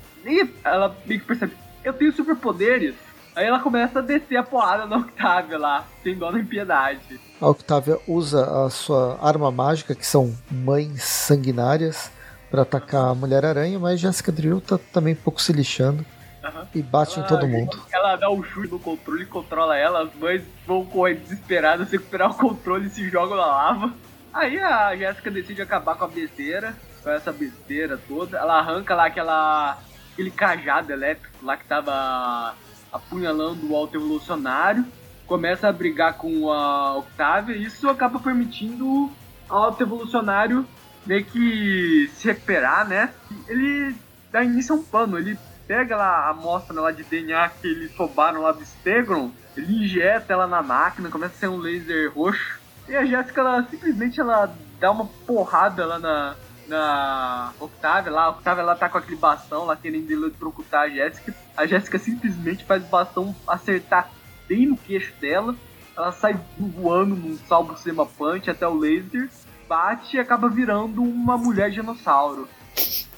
ela meio que percebe, eu tenho superpoderes. Aí ela começa a descer a porrada na Octavia lá, sem dó nem piedade. A Octavia usa a sua arma mágica, que são mães sanguinárias, para atacar a Mulher-Aranha, mas Jessica Drill tá também um pouco se lixando. Uhum. E bate ela, em todo mundo. Ela dá um chute no controle, controla ela, as mães vão correr desesperadas, recuperar o controle e se jogam na lava. Aí a Jéssica decide acabar com a besteira, com essa besteira toda. Ela arranca lá aquela aquele cajado elétrico lá que tava apunhalando o alto evolucionário, começa a brigar com a Octavia, e isso acaba permitindo ao alto evolucionário meio que se recuperar, né? Ele dá início a um plano, ele pega lá a amostra lá de DNA que eles roubaram lá do Stegron, ele injeta ela na máquina, começa a ser um laser roxo, e a Jéssica, ela simplesmente ela dá uma porrada lá na, na Octavia lá. A Octavia ela tá com aquele bastão lá querendo eletrocutar a Jéssica. A Jéssica simplesmente faz o bastão acertar bem no queixo dela. Ela sai voando num salvo sema punch até o laser, bate e acaba virando uma mulher dinossauro.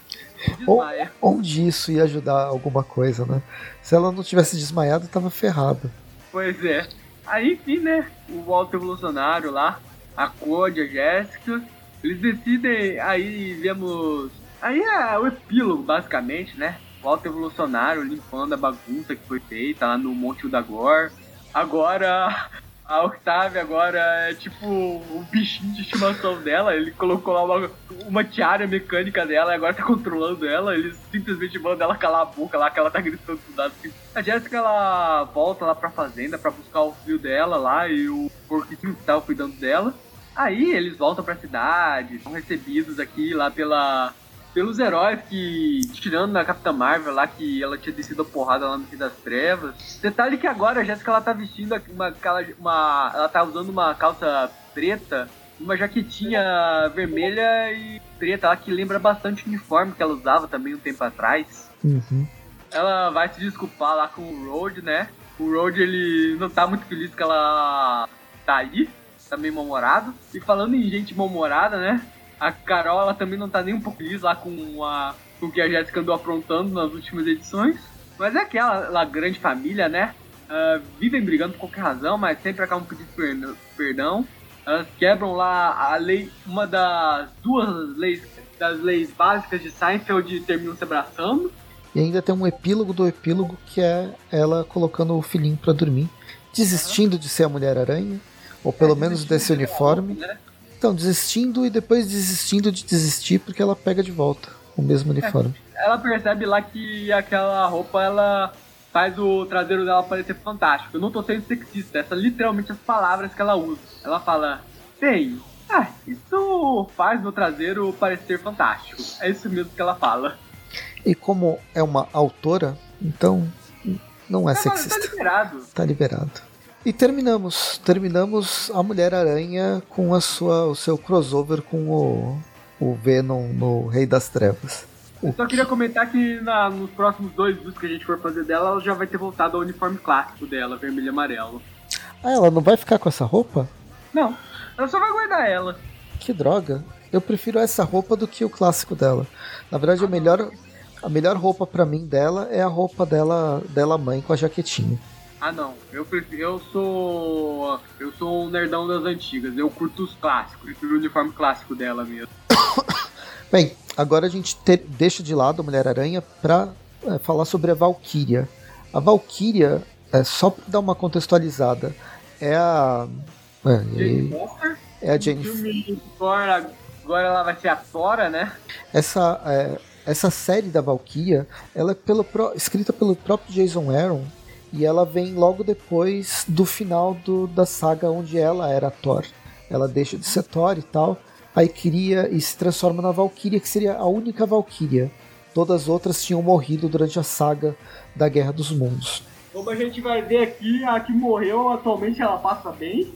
Onde isso ia ajudar alguma coisa, né? Se ela não tivesse desmaiado, tava ferrada. Pois é. Aí, enfim, né? O alto evolucionário lá, a Code, a Jéssica, eles decidem, aí vemos. Aí é o epílogo, basicamente, né? O alto evolucionário limpando a bagunça que foi feita lá no Monte Udagor. Agora a Octavia agora é tipo o bichinho de estimação dela. Ele colocou lá uma, uma tiara mecânica dela e agora tá controlando ela. Ele simplesmente manda ela calar a boca lá, que ela tá gritando tudo. Assim. A Jéssica ela volta lá pra fazenda pra buscar o filho dela lá e o porquinho que tava cuidando dela. Aí eles voltam pra cidade, são recebidos aqui lá pela pelos heróis que, tirando na Capitã Marvel lá, que ela tinha descido a porrada lá no Fim das Trevas. Detalhe que agora a Jéssica ela tá vestindo uma, uma. Ela tá usando uma calça preta, uma jaquetinha vermelha e preta lá, que lembra bastante o uniforme que ela usava também um tempo atrás. Uhum. Ela vai se desculpar lá com o Road, né? O Road ele não tá muito feliz que ela tá aí, tá meio mal-humorado. E falando em gente mal-humorada, né? A Carol, ela também não tá nem um pouco feliz lá com, a, com o que a Jéssica andou aprontando nas últimas edições. Mas é aquela lá, grande família, né? Uh, vivem brigando por qualquer razão, mas sempre acabam pedindo perdão. Elas quebram lá a lei, uma das duas leis, das leis básicas de Seinfeld terminam se abraçando. E ainda tem um epílogo do epílogo que é ela colocando o filhinho para dormir, desistindo de ser a Mulher-Aranha, ou pelo é, menos desse uniforme. né? Então, desistindo e depois desistindo de desistir porque ela pega de volta o mesmo é, uniforme. É, ela percebe lá que aquela roupa ela faz o traseiro dela parecer fantástico. Eu não tô sendo sexista, essas literalmente as palavras que ela usa. Ela fala: "Bem, ah, isso faz meu traseiro parecer fantástico". É isso mesmo que ela fala. E como é uma autora, então não é, é sexista. Tá liberado. Tá liberado. E terminamos, terminamos a Mulher-Aranha com a sua, o seu crossover com o, o Venom no Rei das Trevas. Eu só queria comentar que na, nos próximos dois vídeos que a gente for fazer dela, ela já vai ter voltado ao uniforme clássico dela, vermelho e amarelo. Ah, ela não vai ficar com essa roupa? Não, ela só vai guardar ela. Que droga. Eu prefiro essa roupa do que o clássico dela. Na verdade, a melhor, a melhor roupa para mim dela é a roupa dela, dela mãe com a jaquetinha. Ah não, eu prefiro, eu sou eu sou um nerdão das antigas, eu curto os clássicos, prefiro o uniforme clássico dela mesmo. Bem, agora a gente te, deixa de lado a Mulher-Aranha pra é, falar sobre a Valkyria. A Valkyria, é, só pra dar uma contextualizada, é a. É, Jane Foster? É a Jane Foster. Agora ela vai ser a Tora, né? Essa, é, essa série da Valkyria, ela é pelo, escrita pelo próprio Jason Aaron e ela vem logo depois do final do, da saga onde ela era Thor. Ela deixa de ser Thor e tal, aí cria e se transforma na Valkyria, que seria a única Valkyria. Todas as outras tinham morrido durante a saga da Guerra dos Mundos. Como a gente vai ver aqui, a que morreu atualmente ela passa bem.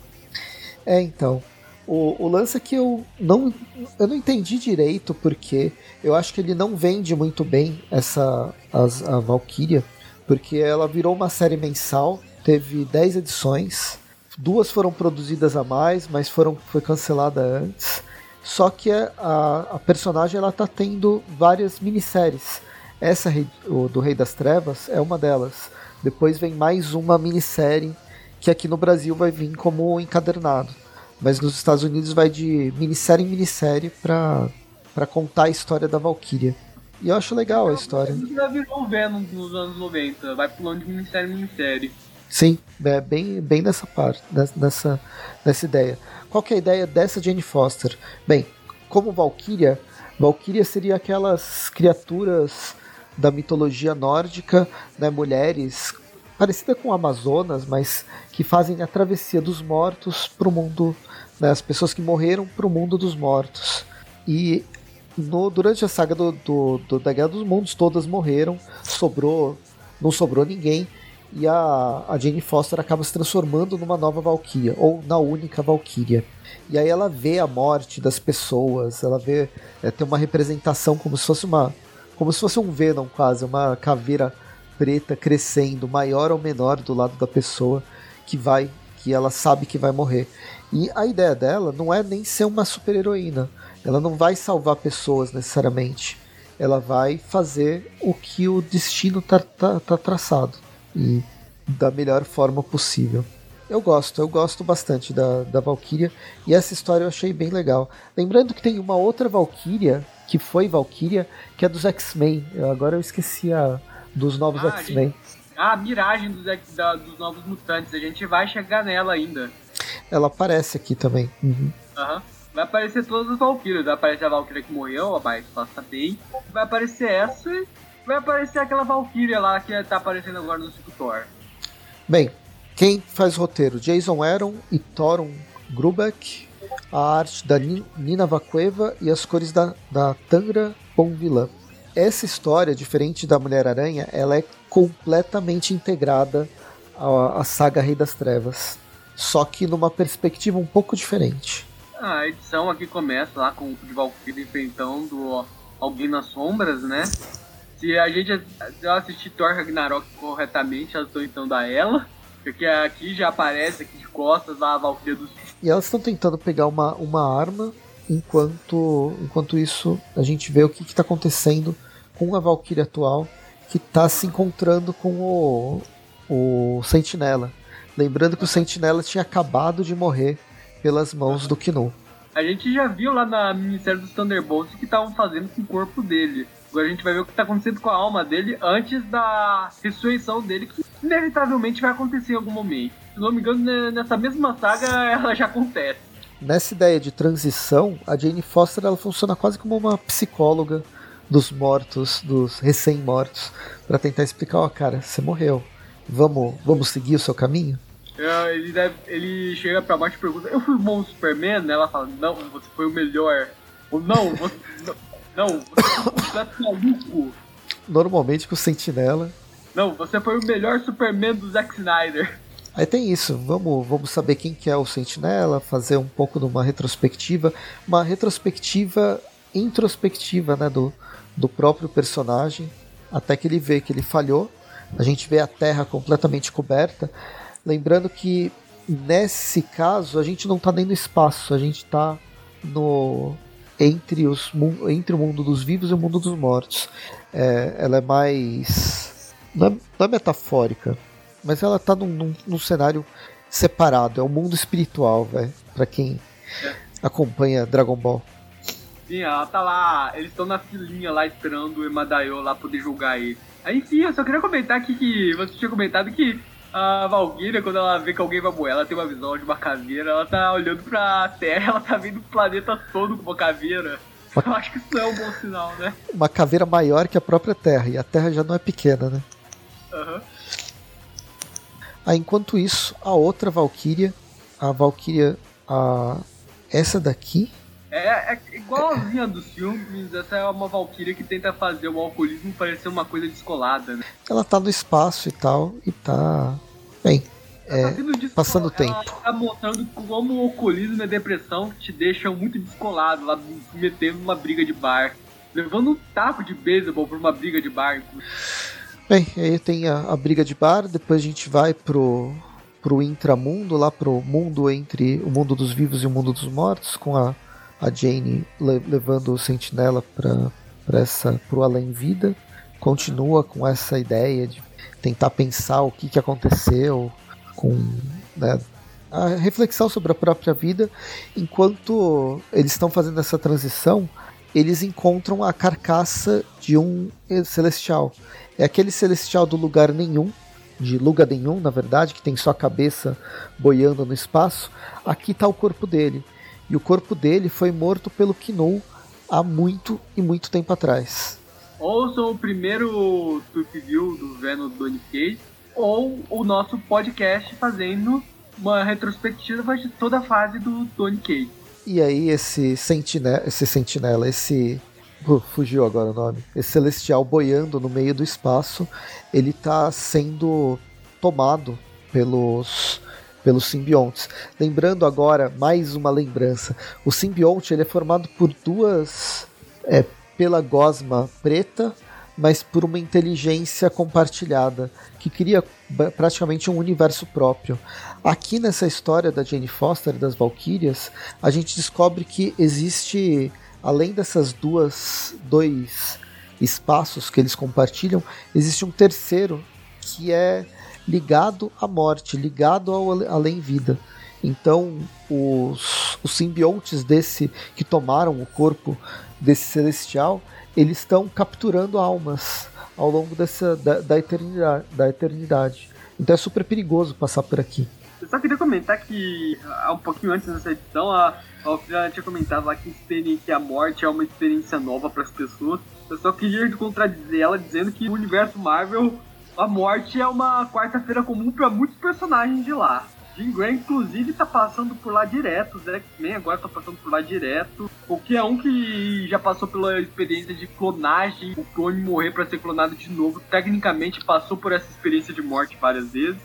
É, então. O, o lance é que eu não, eu não entendi direito porque eu acho que ele não vende muito bem essa as, a Valkyria, porque ela virou uma série mensal, teve 10 edições, duas foram produzidas a mais, mas foram foi cancelada antes. Só que a, a personagem ela tá tendo várias minisséries. Essa do Rei das Trevas é uma delas. Depois vem mais uma minissérie que aqui no Brasil vai vir como encadernado. Mas nos Estados Unidos vai de minissérie em minissérie para contar a história da Valkyria. E eu acho legal a história. Já virou Venom nos anos 90, vai pulando de minissérie em minissérie. Sim, é bem, bem nessa parte, nessa, nessa ideia. Qual que é a ideia dessa Jane Foster? Bem, como Valkyria, Valkyria seria aquelas criaturas da mitologia nórdica, né, mulheres parecida com Amazonas, mas que fazem a travessia dos mortos para o mundo, né, as pessoas que morreram para o mundo dos mortos. E no, durante a saga do, do, do, da Guerra dos Mundos, todas morreram, sobrou, não sobrou ninguém, e a, a Jane Foster acaba se transformando numa nova Valkyria, ou na única Valkyria. E aí ela vê a morte das pessoas, ela vê, é, tem uma representação como se fosse uma, como se fosse um Venom quase, uma caveira preta crescendo, maior ou menor do lado da pessoa que vai, que ela sabe que vai morrer. E a ideia dela não é nem ser uma super heroína, ela não vai salvar pessoas necessariamente, ela vai fazer o que o destino tá, tá, tá traçado e da melhor forma possível. Eu gosto, eu gosto bastante da, da Valkyria e essa história eu achei bem legal. Lembrando que tem uma outra Valkyria, que foi Valkyria, que é dos X-Men. Agora eu esqueci a, dos novos ah, X-Men. Ah, a miragem dos, da, dos novos mutantes, a gente vai chegar nela ainda. Ela aparece aqui também. Uhum. Uhum. Vai aparecer todas as Valkyrias. Vai aparecer a Valkyria que morreu, a mais passa bem. Vai aparecer essa vai aparecer aquela Valkyria lá que tá aparecendo agora no Ciclo Thor. Bem, quem faz roteiro? Jason Aaron e Thoron Grubeck. A arte da Nina Vacueva e as cores da, da Tangra Bonvillain. Essa história, diferente da Mulher-Aranha, ela é completamente integrada à, à saga Rei das Trevas. Só que numa perspectiva um pouco diferente. A edição aqui começa lá com o Valkyrie enfrentando alguém nas sombras, né? Se a gente assistir Thor Ragnarok corretamente, elas estão então da ela. Porque aqui já aparece aqui de costas lá a Valkyria dos. E elas estão tentando pegar uma, uma arma, enquanto, enquanto isso a gente vê o que está acontecendo com a Valkyria atual, que está se encontrando com o, o Sentinela. Lembrando que o Sentinela tinha acabado de morrer pelas mãos do Kinu. A gente já viu lá na Ministério dos Thunderbolts o que estavam fazendo com o corpo dele. Agora a gente vai ver o que está acontecendo com a alma dele antes da ressurreição dele, que inevitavelmente vai acontecer em algum momento. Se não me engano, nessa mesma saga ela já acontece. Nessa ideia de transição, a Jane Foster ela funciona quase como uma psicóloga dos mortos, dos recém-mortos, para tentar explicar, ó, oh, cara, você morreu. Vamos, vamos seguir o seu caminho? Ele, deve, ele chega pra baixo e pergunta: Eu fui o bom Superman? Ela fala: Não, você foi o melhor. Ou não, você, não, você foi completo maluco. Normalmente com o Sentinela. Não, você foi o melhor Superman do Zack Snyder. Aí tem isso, vamos, vamos saber quem que é o Sentinela, fazer um pouco de uma retrospectiva, uma retrospectiva introspectiva né, do, do próprio personagem, até que ele vê que ele falhou. A gente vê a Terra completamente coberta. Lembrando que nesse caso a gente não está nem no espaço, a gente está no entre, os, entre o mundo dos vivos e o mundo dos mortos. É, ela é mais. Não é, não é, metafórica, mas ela está num, num, num, cenário separado. É o mundo espiritual, velho. Pra quem acompanha Dragon Ball. Sim, ela tá lá. Eles estão na filinha lá esperando o Emadaio lá poder julgar ele. Aí, enfim, eu só queria comentar aqui que você tinha comentado que a Valkyria, quando ela vê que alguém vai morrer, ela tem uma visão de uma caveira, ela tá olhando pra Terra, ela tá vendo o planeta todo com uma caveira. Eu acho que isso é um bom sinal, né? Uma caveira maior que a própria Terra, e a Terra já não é pequena, né? Uhum. Ah, enquanto isso, a outra Valkyria, a Valkyria, a... essa daqui... É, é igualzinha dos filmes, essa é uma Valkyria que tenta fazer o alcoolismo parecer uma coisa descolada, né? Ela tá no espaço e tal, e tá. Bem, é, passando o tempo. Tá mostrando como o alcoolismo e a depressão te deixam muito descolado lá, metendo numa briga de bar. Levando um taco de beisebol pra uma briga de bar. Bem, aí tem a, a, briga de bar, depois a gente vai pro, pro intramundo, lá pro mundo entre o mundo dos vivos e o mundo dos mortos, com a, a Jane le, levando o sentinela pra essa, pro além-vida. Continua com essa ideia de tentar pensar o que, que aconteceu, com né, a reflexão sobre a própria vida, enquanto eles estão fazendo essa transição, eles encontram a carcaça de um celestial. É aquele celestial do lugar nenhum, de lugar nenhum, na verdade, que tem só a cabeça boiando no espaço. Aqui está o corpo dele. E o corpo dele foi morto pelo Kinu há muito e muito tempo atrás. Ouçam o primeiro Tooth View do Venom do Cage ou o nosso podcast fazendo uma retrospectiva de toda a fase do Tony Cage. E aí esse sentinela, esse sentinela, esse uh, fugiu agora o nome, esse celestial boiando no meio do espaço, ele está sendo tomado pelos pelos simbiontes. Lembrando agora mais uma lembrança, o simbionte ele é formado por duas é, pela gosma preta mas por uma inteligência compartilhada que cria praticamente um universo próprio. Aqui nessa história da Jane Foster e das Valkyrias, a gente descobre que existe, além dessas duas dois espaços que eles compartilham, existe um terceiro que é ligado à morte, ligado ao além-vida. Então, os, os simbiontes desse que tomaram o corpo desse celestial, eles estão capturando almas ao longo dessa da, da, eternidade, da eternidade. Então é super perigoso passar por aqui. Eu só queria comentar que um pouquinho antes dessa edição, a Alfredo tinha comentado lá que, que a morte é uma experiência nova para as pessoas. Eu só queria contradizer ela dizendo que no universo Marvel a morte é uma quarta-feira comum para muitos personagens de lá. Jim inclusive, tá passando por lá direto. Zé X-Men agora tá passando por lá direto. Qualquer um que já passou pela experiência de clonagem, o clone morrer para ser clonado de novo, tecnicamente passou por essa experiência de morte várias vezes.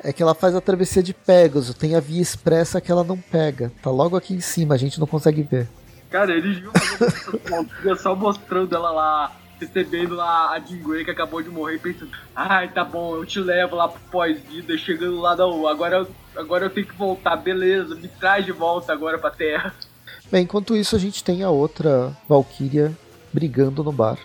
É que ela faz a travessia de Pegasus, tem a via expressa que ela não pega. Tá logo aqui em cima, a gente não consegue ver. Cara, eles viram só mostrando ela lá recebendo lá a Jean Grey que acabou de morrer, pensando, ai, tá bom, eu te levo lá pro pós-vida, chegando lá, não, agora, agora eu tenho que voltar, beleza, me traz de volta agora pra Terra. Bem, enquanto isso a gente tem a outra Valkyria brigando no bar.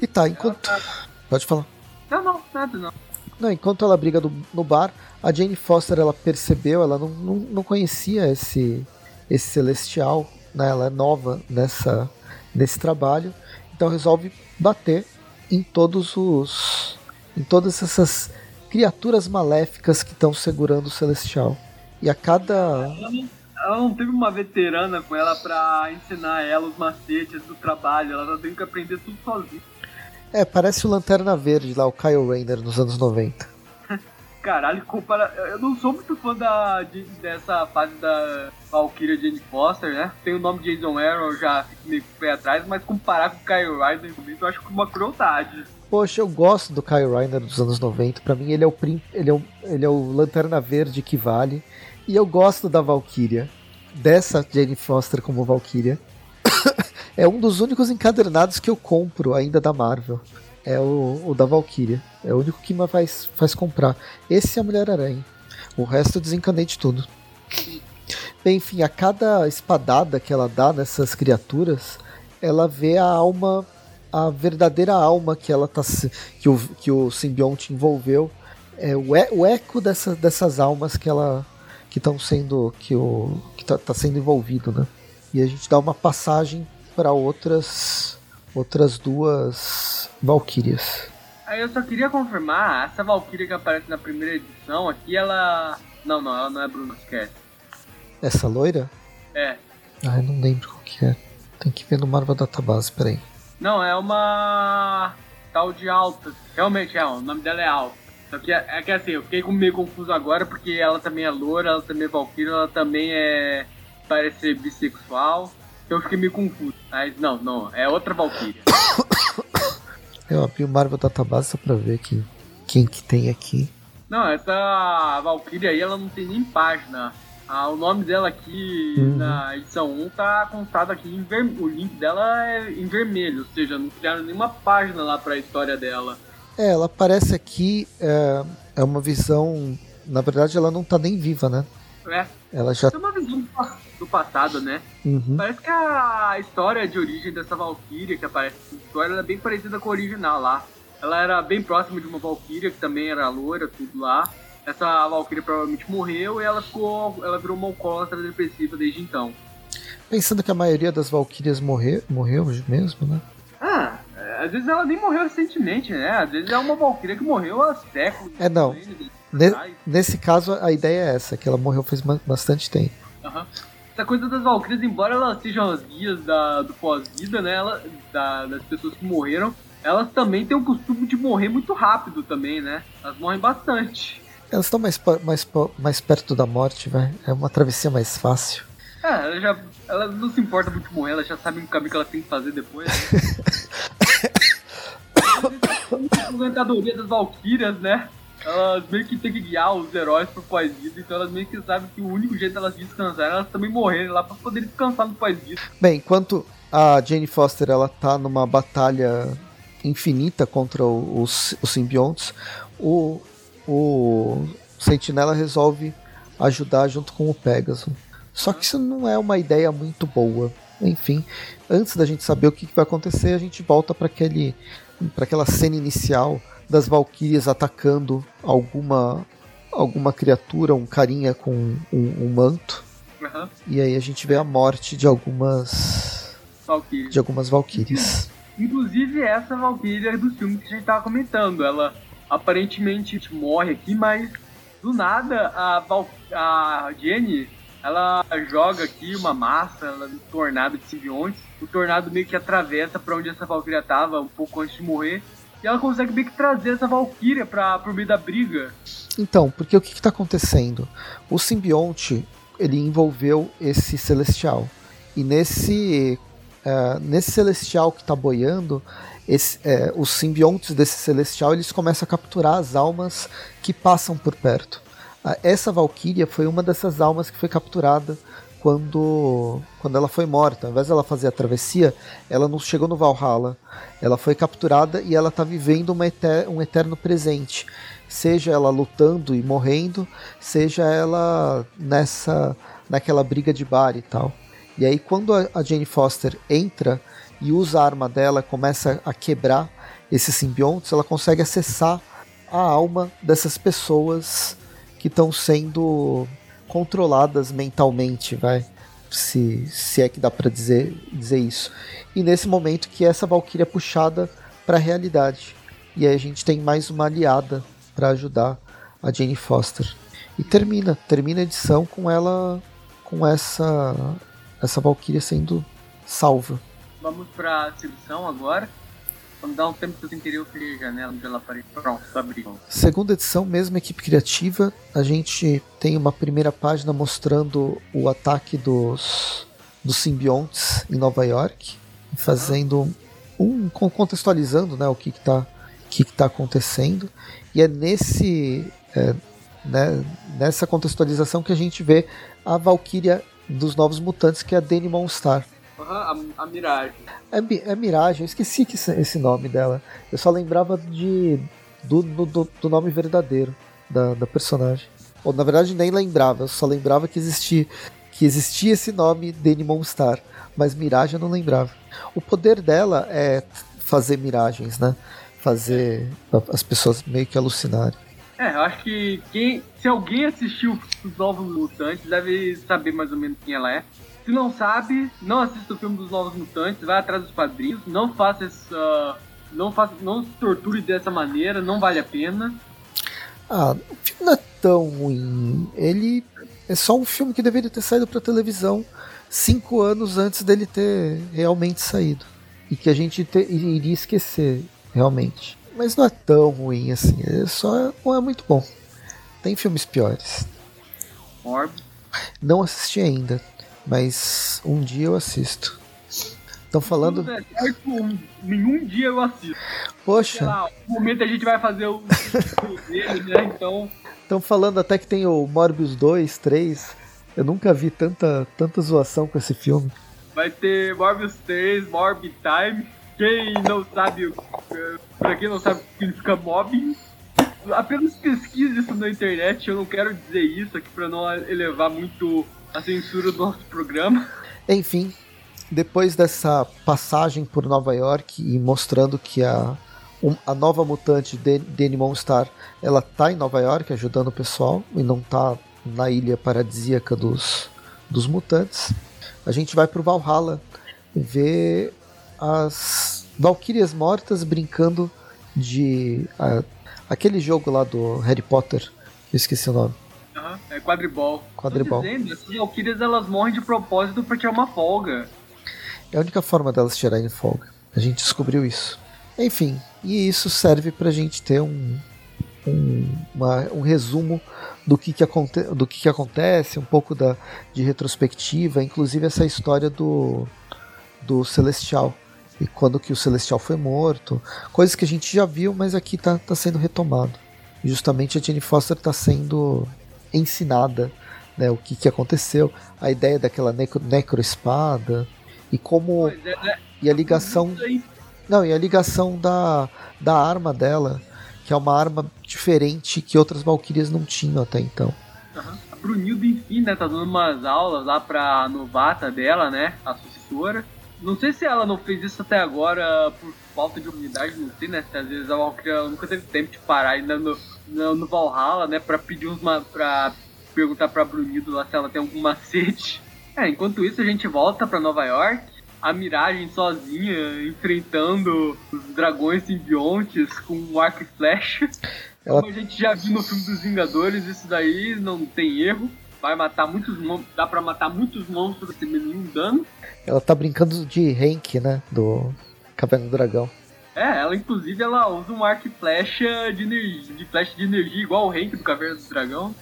E tá, enquanto... Tá... Pode falar. Não, não, nada não. Não, enquanto ela briga do, no bar, a Jane Foster ela percebeu, ela não, não, não conhecia esse, esse celestial, né? ela é nova nessa, nesse trabalho, então resolve bater em todos os. em todas essas criaturas maléficas que estão segurando o Celestial. E a cada. Ela não teve uma veterana com ela pra ensinar ela os macetes do trabalho, ela tem que aprender tudo sozinha. É, parece o Lanterna Verde lá, o Kyle Rayner nos anos 90. Caralho, compara... eu não sou muito fã da, de, dessa fase da Valkyria Jane Foster, né? Tem o nome de Jason Aaron, já fico meio com o pé atrás, mas comparar com o Kyle Ryder eu acho que uma crueldade. Poxa, eu gosto do Kyle Ryder dos anos 90. Pra mim, ele é o, ele é o, ele é o Lanterna Verde que vale. E eu gosto da Valkyria. Dessa Jane Foster como Valkyria. é um dos únicos encadernados que eu compro ainda da Marvel é o, o da Valkyria. É o único que me faz, faz comprar. Esse é a Mulher-Aranha. O resto eu desencanei de tudo. Bem, enfim, a cada espadada que ela dá nessas criaturas, ela vê a alma, a verdadeira alma que ela tá que o, que o simbionte envolveu, é o, e, o eco dessa, dessas almas que ela que estão sendo que o que tá, tá sendo envolvido, né? E a gente dá uma passagem para outras outras duas Valkyrias. Aí eu só queria confirmar, essa Valkyria que aparece na primeira edição aqui, ela. Não, não, ela não é Bruno, esquece. Essa loira? É. Ah, eu não lembro qual que é. Tem que ver no Marvel Database, peraí. Não, é uma. tal de alta. Realmente é, o nome dela é alta. Só que é, é que assim, eu fiquei meio confuso agora porque ela também é loura, ela também é Valkyria, ela também é. parece ser bissexual. Então eu fiquei meio confuso. Mas não, não, é outra Valkyria. Eu abri o Marvel Database só pra ver que, quem que tem aqui. Não, essa Valkyria aí, ela não tem nem página. Ah, o nome dela aqui Uhum. na edição 1 tá contado aqui em vermelho. O link dela é em vermelho, ou seja, não criaram nenhuma página lá pra história dela. É, ela aparece aqui, é, é uma visão. Na verdade, ela não tá nem viva, né? É, Ela já. é uma visão do pa- do passado, né? Uhum. Parece que a história de origem dessa Valkyria que aparece na história é bem parecida com a original lá. Ela era bem próxima de uma Valkyria que também era loira, tudo lá. Essa Valkyria provavelmente morreu e ela ficou. Ela virou uma alcoólatra depressiva desde então. Pensando que a maioria das Valkyrias morreu, morreu mesmo, né? Ah, é, às vezes ela nem morreu recentemente, né? Às vezes é uma Valkyria que morreu há séculos. É, não. Ne- nesse caso, a ideia é essa, que ela morreu faz ba- bastante tempo. Aham. Essa coisa das Valkyrias, embora elas sejam as guias da, do pós-vida, né? Ela, da- das pessoas que morreram, elas também têm o costume de morrer muito rápido também, né? Elas morrem bastante. Elas estão mais, mais, mais perto da morte, vai. É uma travessia mais fácil. É, elas já. Elas não se importam muito morrer, elas já sabem o caminho que elas têm que fazer depois. Né? a aposentadoria das Valkyrias, né? Elas meio que têm que guiar os heróis pro pós-vida, então elas meio que sabem que o único jeito delas descansarem é elas também morrerem lá pra poder descansar no pós-vida. Bem, enquanto a Jane Foster ela tá numa batalha infinita contra os, os simbiontes, o, o Sentinela resolve ajudar junto com o Pegasus. Só que isso não é uma ideia muito boa. Enfim, antes da gente saber o que que vai acontecer, a gente volta para aquele para aquela cena inicial das Valkyrias atacando alguma alguma criatura, um carinha com um, um manto. Aham. E aí a gente vê a morte de algumas Valkyria. de algumas Valkyrias. Inclusive essa Valkyria do filme que a gente tava comentando. Ela aparentemente morre aqui, mas do nada a, Val a Jenny ela joga aqui uma massa, ela, um tornado de simbiontes. O tornado meio que atravessa pra onde essa Valkyria tava um pouco antes de morrer. E ela consegue meio que trazer essa Valkyria pra, pro meio da briga. Então, porque o que está acontecendo? O simbionte ele envolveu esse celestial e nesse eh, nesse celestial que está boiando, esse, eh, os simbiontes desse celestial eles começam a capturar as almas que passam por perto. Ah, Essa Valkyria foi uma dessas almas que foi capturada quando, quando ela foi morta. Ao invés dela fazer a travessia, ela não chegou no Valhalla. Ela foi capturada e ela está vivendo eter- um eterno presente. Seja ela lutando e morrendo, seja ela nessa naquela briga de bar e tal. E aí quando a, Jane Foster entra e usa a arma dela, começa a quebrar esses simbiontes, ela consegue acessar a alma dessas pessoas que estão sendo controladas mentalmente, vai. Se, se é que dá pra dizer, dizer isso. E nesse momento que essa Valkyria é puxada para a realidade. E aí a gente tem mais uma aliada para ajudar a Jane Foster. E termina, termina a edição com ela com essa essa Valkyria sendo salva. Vamos pra seleção agora. Vamos dar um tempo que eu eu fechei a janela onde ela apareceu. Pronto, abrindo. Segunda edição, mesma equipe criativa. A gente tem uma primeira página mostrando o ataque dos, dos simbiontes em Nova York, fazendo um con- contextualizando, né, o que está que que tá acontecendo. E é nesse é, né, nessa contextualização que a gente vê a Valkyria dos Novos Mutantes, que é a Dani Monstar. Aham, a, a Mirage. É, é Mirage, eu esqueci que esse, nome dela. Eu só lembrava de do, do, do- do nome verdadeiro da, da personagem. Ou na verdade nem lembrava, eu só lembrava que existia, que existia esse nome Dani Monstar. Mas Mirage eu não lembrava. O poder dela é fazer miragens, né? Fazer as pessoas meio que alucinarem. É, eu acho que quem, se alguém assistiu os Novos Mutantes deve saber mais ou menos quem ela é. Se não sabe, não assista o filme dos Novos Mutantes, vai atrás dos quadrinhos, não faça essa. Não, faça, não se torture dessa maneira, não vale a pena. Ah, o filme não é tão ruim. Ele é só um filme que deveria ter saído pra televisão cinco anos antes dele ter realmente saído. E que a gente te- iria esquecer, realmente. Mas não é tão ruim assim. É só não é muito bom. Tem filmes piores. Orb. Não assisti ainda, mas um dia eu assisto. Estão falando. É certo, nenhum dia eu assisto. Sei Poxa, lá, no momento a gente vai fazer o dele, né? Então. estão falando até que tem o Morbius 2, 3. Eu nunca vi tanta, tanta zoação com esse filme. Vai ter Morbius 3, Morbi Time. Quem não sabe, o- eh, pra quem não sabe o que significa mobbing, apenas pesquise isso na internet. Eu não quero dizer isso aqui pra não elevar muito a censura do nosso programa. Enfim, depois dessa passagem por Nova York e mostrando que a, a nova mutante Danny Monstar ela tá em Nova York ajudando o pessoal e não tá na ilha paradisíaca dos, dos mutantes, a gente vai pro Valhalla ver as Valkyrias mortas brincando de aquele jogo lá do Harry Potter, eu esqueci o nome. Aham, É quadribol. Quadribol. Tô dizendo, essas Valkyrias elas morrem de propósito pra tirar uma folga. É a única forma delas tirarem folga. A gente descobriu isso. Enfim, e isso serve pra gente ter um, um, uma- um resumo do que, que, aconte, do que, que acontece, um pouco da, de retrospectiva, inclusive essa história do, do Celestial. E quando que o Celestial foi morto. Coisas que a gente já viu, mas aqui tá, tá sendo retomado. E justamente a Jane Foster tá sendo ensinada né, o que, que aconteceu, a ideia daquela necro, necroespada e como é, né? e a ligação não e a ligação da, da arma dela que é uma arma diferente que outras valquírias não tinham até então Aham. A Brunilda, enfim, né, tá dando umas aulas lá pra novata dela, né, a sucessora. Não sei se ela não fez isso até agora por falta de unidade, não sei, né, se às vezes a Valkyria nunca teve tempo de parar ainda no, no, no Valhalla, né, pra pedir uns, ma- pra perguntar pra Brunilda lá se ela tem algum macete. É, enquanto isso a gente volta pra Nova York, a Miragem sozinha, enfrentando os dragões simbiontes com um arco e flecha. Ela- Como a gente já viu no filme dos Vingadores, isso daí não tem erro. Vai matar muitos monstros, dá pra matar muitos monstros sem nenhum dano. ela tá brincando de Hank né do Caverna do Dragão É, ela inclusive ela usa um arco e flecha de energia, de flecha de energia igual o Hank do Caverna do Dragão.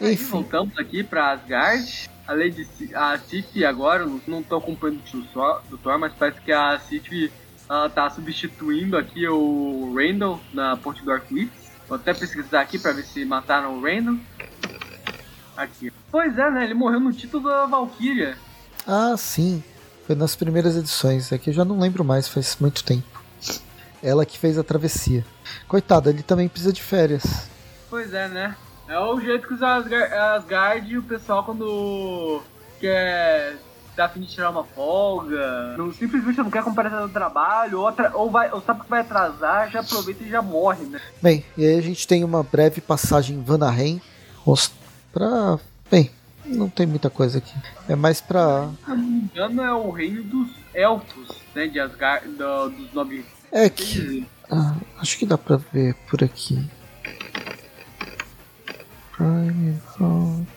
Aí enfim voltamos aqui pra Asgard. A Lady a Sif agora, não tô acompanhando o Thor- do Thor, mas parece que a Sif ela tá substituindo aqui o Randall na ponte do Arco-Íris. Vou até pesquisar aqui pra ver se mataram o Randall. Aqui. Pois é, né? Ele morreu no título da Valkyria. ah sim foi nas primeiras edições é que eu já não lembro mais faz muito tempo ela que fez a travessia coitada ele também precisa de férias Pois é, né? É o jeito que os Asgard, Asgard e o pessoal quando quer a fim de tirar uma folga, não, simplesmente não quer comparecer no trabalho, ou, ou, vai, ou sabe que vai atrasar, já aproveita e já morre, né? Bem, e aí a gente tem uma breve passagem em Vanaheim pra. Bem, não tem muita coisa aqui. É mais pra. Se não me engano, é o reino dos elfos, né? De Asgard, do- dos nove. É que. ah, acho que dá pra ver por aqui. Prime,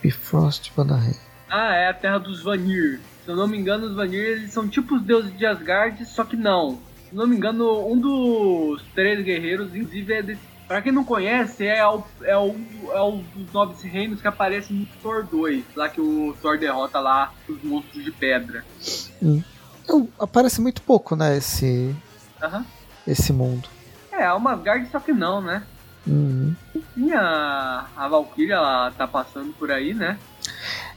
Bifrost, Vanaheim. Ah, é a terra dos Vanir. Se eu não me engano, os Vanir eles são tipo os deuses de Asgard, só que não. Se eu não me engano, um dos três guerreiros, inclusive, é desse. Pra quem não conhece, é o, é o, é o dos nove reinos que aparece no Thor 2, lá que o Thor derrota lá os monstros de pedra. Então, aparece muito pouco, né? Esse, esse mundo. É, é uma Asgard, só que não, né? Uhum. E a, a Valkyria, ela tá passando por aí, né?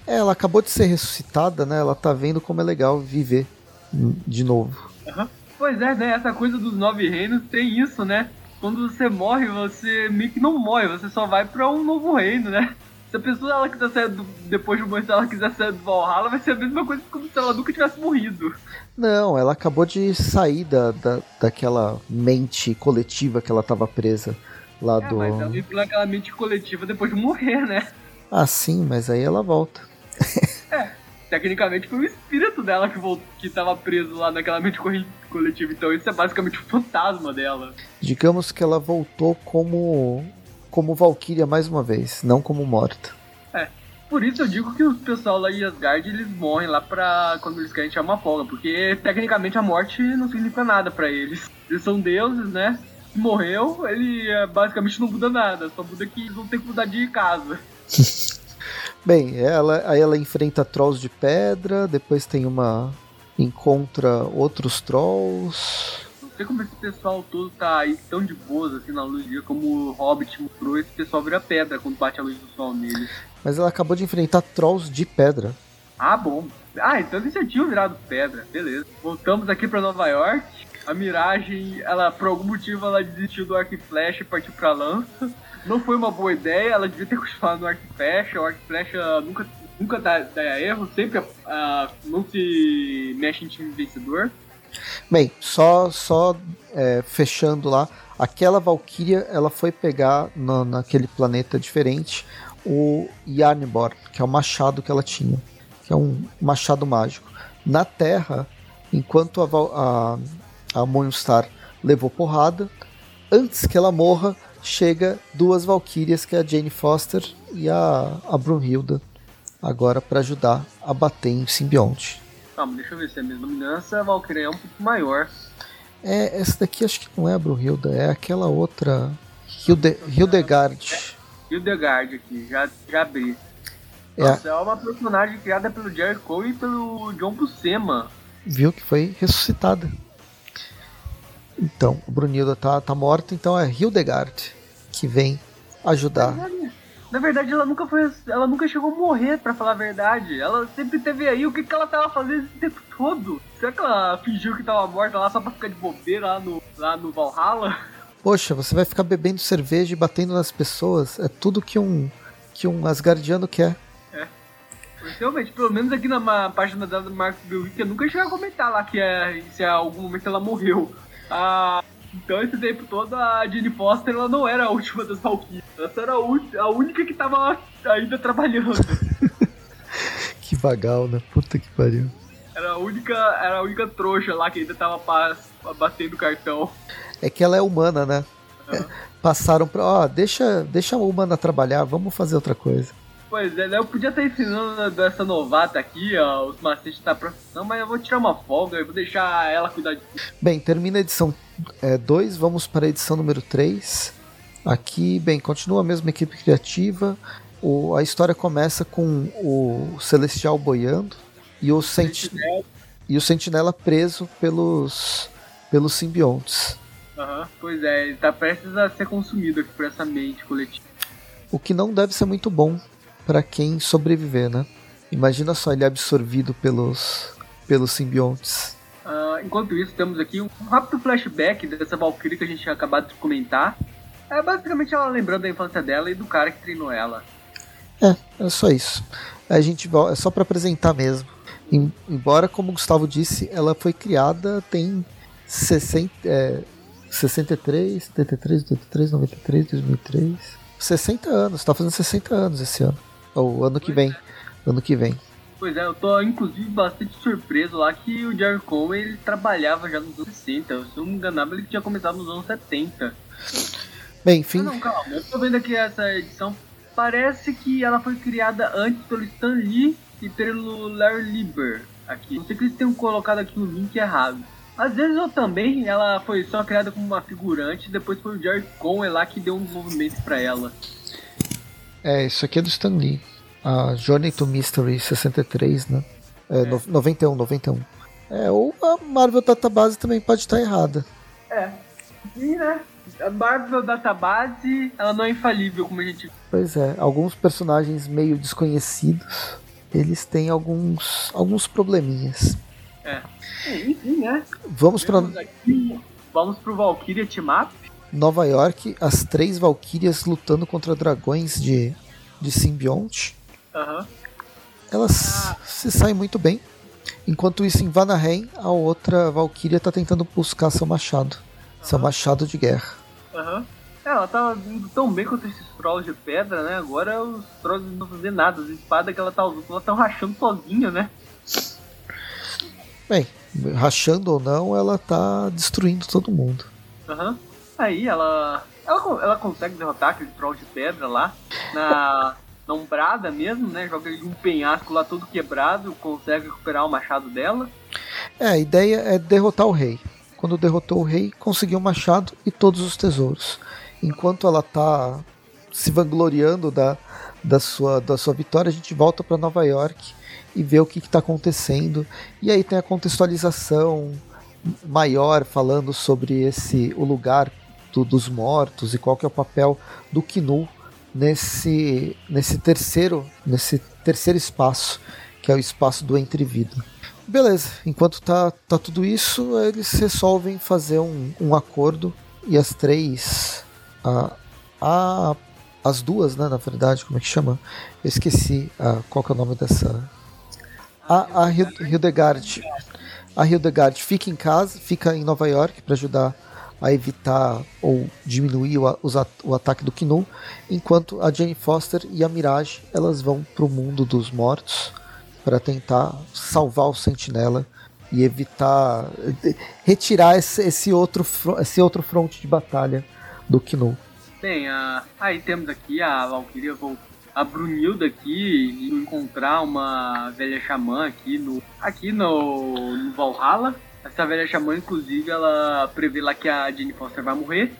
É, ela acabou de ser ressuscitada, né? Ela tá vendo como é legal viver hum, de novo. Pois é, né? Essa coisa dos nove reinos tem isso, né? Quando você morre, você meio que não morre, você só vai pra um novo reino, né? Se a pessoa ela quiser sair do, depois de morrer, se ela quiser sair do Valhalla, vai ser a mesma coisa que como se ela nunca tivesse morrido. Não, ela acabou de sair da, da, daquela mente coletiva que ela tava presa lá É, do. mas ela entrou naquela mente coletiva depois de morrer, né? Ah, sim, mas aí ela volta. Tecnicamente foi o espírito dela que, voltou, que tava preso lá naquela mente coletiva, então isso é basicamente o fantasma dela. Digamos que ela voltou como como Valkyria mais uma vez, não como morta. Por isso eu digo que os pessoal lá de Asgard, eles morrem lá pra quando eles querem tirar uma folga, porque tecnicamente a morte não significa nada pra eles. Eles são deuses, né? Se morreu, ele é, basicamente não muda nada, só muda que eles vão ter que mudar de casa. Bem, ela, aí ela enfrenta trolls de pedra, depois tem uma encontra outros trolls. Não sei como esse pessoal todo tá aí tão de boas assim na luz do dia, como o Hobbit mostrou, esse pessoal vira pedra quando bate a luz do sol neles. Mas ela acabou de enfrentar trolls de pedra. Ah, bom. Ah, então eles já tinham virado pedra, beleza. Voltamos aqui pra Nova York. A Miragem, ela, por algum motivo, ela desistiu do arco e flecha e partiu pra lança. Não foi uma boa ideia, ela devia ter continuado no arco e flecha. O arco e flecha nunca, nunca dá, dá erro, sempre uh, não se mexe em time vencedor. Bem, só, só é, fechando lá, aquela Valkyria ela foi pegar no, naquele planeta diferente o Yarnbor, que é o machado que ela tinha, que é um machado mágico. Na Terra, enquanto a, a, a Moonstar levou porrada. Antes que ela morra, chega duas Valkyrias, que é a Jane Foster e a, a Brunhilda, agora para ajudar a bater em simbionte. Calma, deixa eu ver se é a mesma dominância. A Valkyria é um pouco maior. É, essa daqui acho que não é a Brunhilda, é aquela outra. Hilde, Hildegard. Hildegard aqui, já, já abri. É. Nossa, é uma personagem criada pelo Jerry Cole e pelo John Buscema. Viu que foi ressuscitada. Então, o Brunilda tá, tá morta, então é Hildegard que vem ajudar. Na verdade, ela nunca foi. Ela nunca chegou a morrer, para falar a verdade. Ela sempre teve aí o que, que ela tava fazendo esse tempo todo. Será que ela fingiu que tava morta lá só pra ficar de bobeira lá no, lá no Valhalla? Poxa, você vai ficar bebendo cerveja e batendo nas pessoas. É tudo que um, que um Asgardiano quer. É. Realmente, pelo menos aqui na página da Marcos Belwick, eu nunca cheguei a comentar lá que é, se em algum momento ela morreu. Ah, então esse tempo todo a Jenny Foster ela não era a última das Valkyries. Ela era a, a única que tava ainda trabalhando. que vagal, né? Puta que pariu. Era a única, era a única trouxa lá que ainda tava batendo cartão. É que ela é humana, né? Uhum. Passaram pra, ó, deixa, deixa a humana trabalhar, vamos fazer outra coisa. Pois é, né? eu podia estar ensinando dessa novata aqui, ó, os macetes da profissão, mas eu vou tirar uma folga e vou deixar ela cuidar de Bem, termina a edição 2, é, vamos para a edição número 3. Aqui, bem, continua a mesma equipe criativa. O, a história começa com o Celestial boiando e o, senti e o Sentinela preso pelos, pelos simbiontes. Uhum, pois é, ele tá prestes a ser consumido aqui por essa mente coletiva. O que não deve ser muito bom para quem sobreviver, né? Imagina só ele absorvido pelos, pelos simbiontes. Uh, enquanto isso, temos aqui um rápido flashback dessa Valkyrie que a gente tinha acabado de comentar. É basicamente ela lembrando da infância dela e do cara que treinou ela. É, é só isso. A gente é só para apresentar mesmo. Em, embora, como o Gustavo disse, ela foi criada tem 60, é, 63, 73, 83, 93, 2003. 60 anos, tá fazendo 60 anos esse ano. Ou ano que vem. Ano que vem. Pois é, eu tô inclusive bastante surpreso lá que o Jerry Conway ele trabalhava já nos anos 60. Se eu não me engano, ele tinha começado nos anos 70. Bem, enfim. Ah, não, calma, eu tô vendo aqui essa edição. Parece que ela foi criada antes pelo Stan Lee e pelo Larry Lieber aqui. Não sei que eles tenham colocado aqui o link errado. Às vezes eu também, ela foi só criada como uma figurante, depois foi o Jerry Conway lá que deu um desenvolvimento para ela. É, isso aqui é do Stan Lee. A Journey to Mystery 63, né? É, é. No, 91, 91. É, ou a Marvel Database também pode estar errada. É. E, né? A Marvel Database, ela não é infalível, como a gente... Pois é, alguns personagens meio desconhecidos, eles têm alguns, alguns probleminhas. É. Enfim, né? Vamos para... Vamos pro Valkyria Team Up. Nova York, as três Valkyrias lutando contra dragões de, de simbionte. Uhum. Elas ah. se saem muito bem. Enquanto isso, em Vanaheim, a outra Valkyria está tentando buscar seu machado. Uhum. Seu machado de guerra. Uhum. Ela tava indo tão bem contra esses trolls de pedra, né? Agora os trolls não vão fazer nada. As espadas que ela tá usando, ela tá rachando sozinha, né? Bem, rachando ou não, ela tá destruindo todo mundo. Aham. Uhum. Aí ela, ela. Ela consegue derrotar aquele troll de pedra lá. Na. na umbrada mesmo, né? Joga ele um penhasco lá todo quebrado, consegue recuperar o machado dela. É, a ideia é derrotar o rei. Quando derrotou o rei, conseguiu o machado e todos os tesouros. Enquanto ela tá se vangloriando da, da, sua, da sua vitória, a gente volta para Nova York e ver o que está acontecendo. E aí tem a contextualização maior falando sobre esse o lugar do, dos mortos e qual que é o papel do Knu nesse nesse terceiro nesse terceiro espaço que é o espaço do entrevida. Beleza, enquanto tá, tá tudo isso, eles resolvem fazer um, um acordo e as três. A, a, as duas, né, na verdade, como é que chama? Eu esqueci a, qual que é o nome dessa. A, a Hildegard. A Hildegard fica em casa, fica em Nova York para ajudar a evitar ou diminuir o, o ataque do Knu, enquanto a Jane Foster e a Mirage elas vão para o mundo dos mortos para tentar salvar o Sentinela e evitar retirar esse, esse outro esse outro fronte de batalha do Knu. Bem, uh, aí temos aqui a Valkyria a Brunilda aqui encontrar uma velha xamã aqui no aqui no, no Valhalla. Essa velha xamã, inclusive, ela prevê lá que a Jane Foster vai morrer.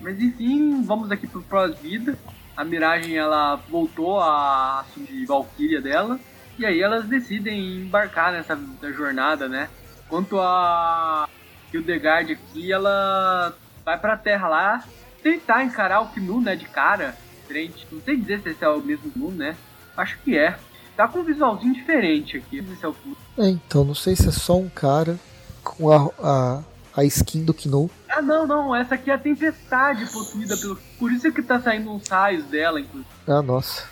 Mas enfim, vamos aqui pro pós-vida. A Miragem ela voltou a assumir Valkyria dela. E aí elas decidem embarcar nessa jornada, né? Quanto a Hildegard aqui, ela vai pra terra lá tentar encarar o Knu, né, de cara. Não sei dizer se esse é o mesmo Knu, né? Acho que é. Tá com um visualzinho diferente aqui. Não sei se é o. É, então, não sei se é só um cara com a, a, a skin do Knu. Ah, não, não. Essa aqui é a tempestade possuída pelo. Por isso é que tá saindo uns raios dela, inclusive. Ah, nossa.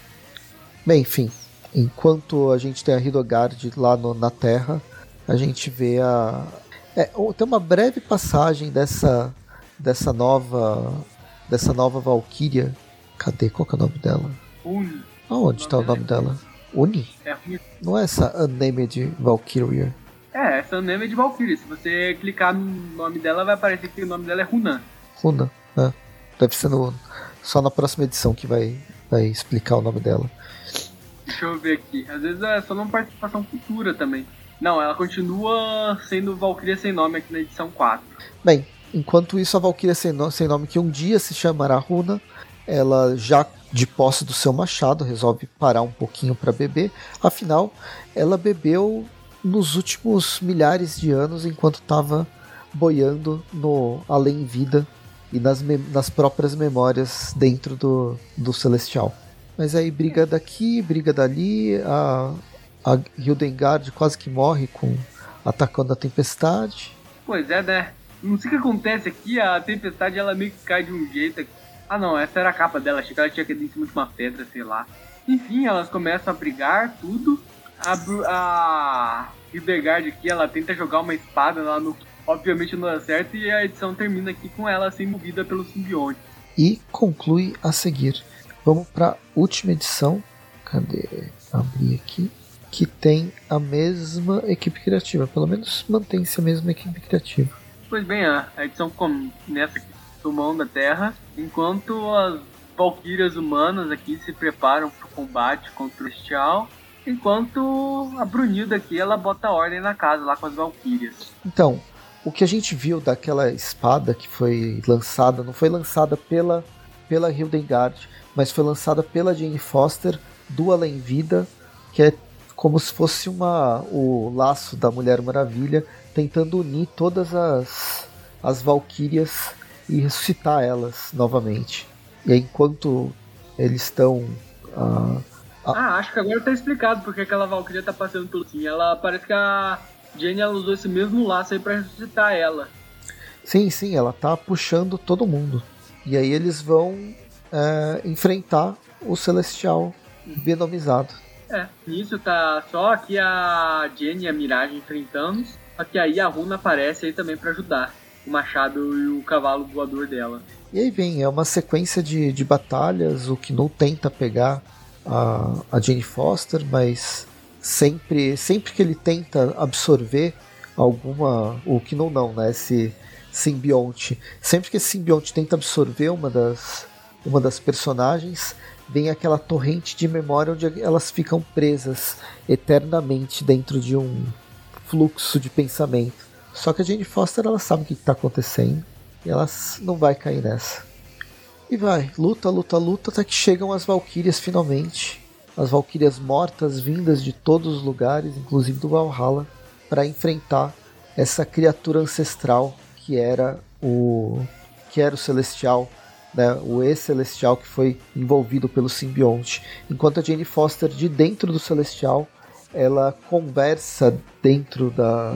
Bem, enfim. Enquanto a gente tem a Hidogard lá no, na Terra, a gente vê a. É, tem uma breve passagem dessa, dessa nova. dessa nova Valkyria. Cadê? Qual que é o nome dela? Uni. Aonde está o nome dela? Uni? É Não é essa Unnamed Valkyria? É, essa Unnamed Valkyria. Se você clicar no nome dela, vai aparecer que o nome dela é Runan. Runan, é. Deve ser no, só na próxima edição que vai, vai explicar o nome dela. Deixa eu ver aqui. Às vezes é só uma participação futura também. Não, ela continua sendo Valkyria sem nome aqui na edição 4. Bem, enquanto isso, a Valkyria sem, no sem nome, que um dia se chamará Runa, ela já de posse do seu machado resolve parar um pouquinho para beber. Afinal, ela bebeu nos últimos milhares de anos enquanto estava boiando no além vida e nas, nas próprias memórias dentro do, do Celestial. Mas aí briga daqui, briga dali, a, a Hildengard quase que morre com atacando a tempestade. Pois é, né? Não sei o que acontece aqui, a tempestade ela meio que cai de um jeito aqui. Ah não, essa era a capa dela, achei que ela tinha caído em cima de uma pedra, sei lá. Enfim, elas começam a brigar, tudo. A, a Hildegard aqui, ela tenta jogar uma espada lá no. Obviamente não dá certo e a edição termina aqui com ela sendo movida pelo simbionte. E conclui a seguir. Vamos para a última edição. Cadê? Abrir aqui. Que tem a mesma equipe criativa. Pelo menos mantém-se a mesma equipe criativa. Pois bem, a edição começa aqui mão da Terra, enquanto as Valkyrias humanas aqui se preparam para o combate contra o Celestial, enquanto a Brunilda aqui ela bota ordem na casa lá com as Valkyrias. Então, o que a gente viu daquela espada que foi lançada, não foi lançada pela pela Hildegard, mas foi lançada pela Jane Foster do Além Vida, que é como se fosse uma o laço da Mulher Maravilha tentando unir todas as as Valquírias e ressuscitar elas novamente. E aí, enquanto eles estão uh, ah, acho que agora tá explicado porque aquela Valkyria tá passando pelo sim. Ela parece que a Jenny ela usou esse mesmo laço aí para ressuscitar ela. Sim, sim, ela tá puxando todo mundo. E aí eles vão é, enfrentar o Celestial Benomizado. É, nisso tá só aqui a Jenny e a Mirage enfrentando, só que aí a Runa aparece aí também para ajudar o machado e o cavalo voador dela. E aí vem, é uma sequência de, de batalhas, o Knu tenta pegar a, a Jane Foster, mas sempre, sempre que ele tenta absorver alguma. O Knu não, né? Esse simbionte. Sempre que esse simbionte tenta absorver uma das, uma das personagens, vem aquela torrente de memória onde elas ficam presas eternamente dentro de um fluxo de pensamento. Só que a Jane Foster ela sabe o que está acontecendo e ela não vai cair nessa. E vai, luta, luta, luta, até que chegam as Valkyrias finalmente. as valquírias mortas vindas de todos os lugares, inclusive do Valhalla, para enfrentar essa criatura ancestral que era o que era o celestial, né, o ex-celestial que foi envolvido pelo simbionte. Enquanto a Jane Foster de dentro do celestial, ela conversa dentro da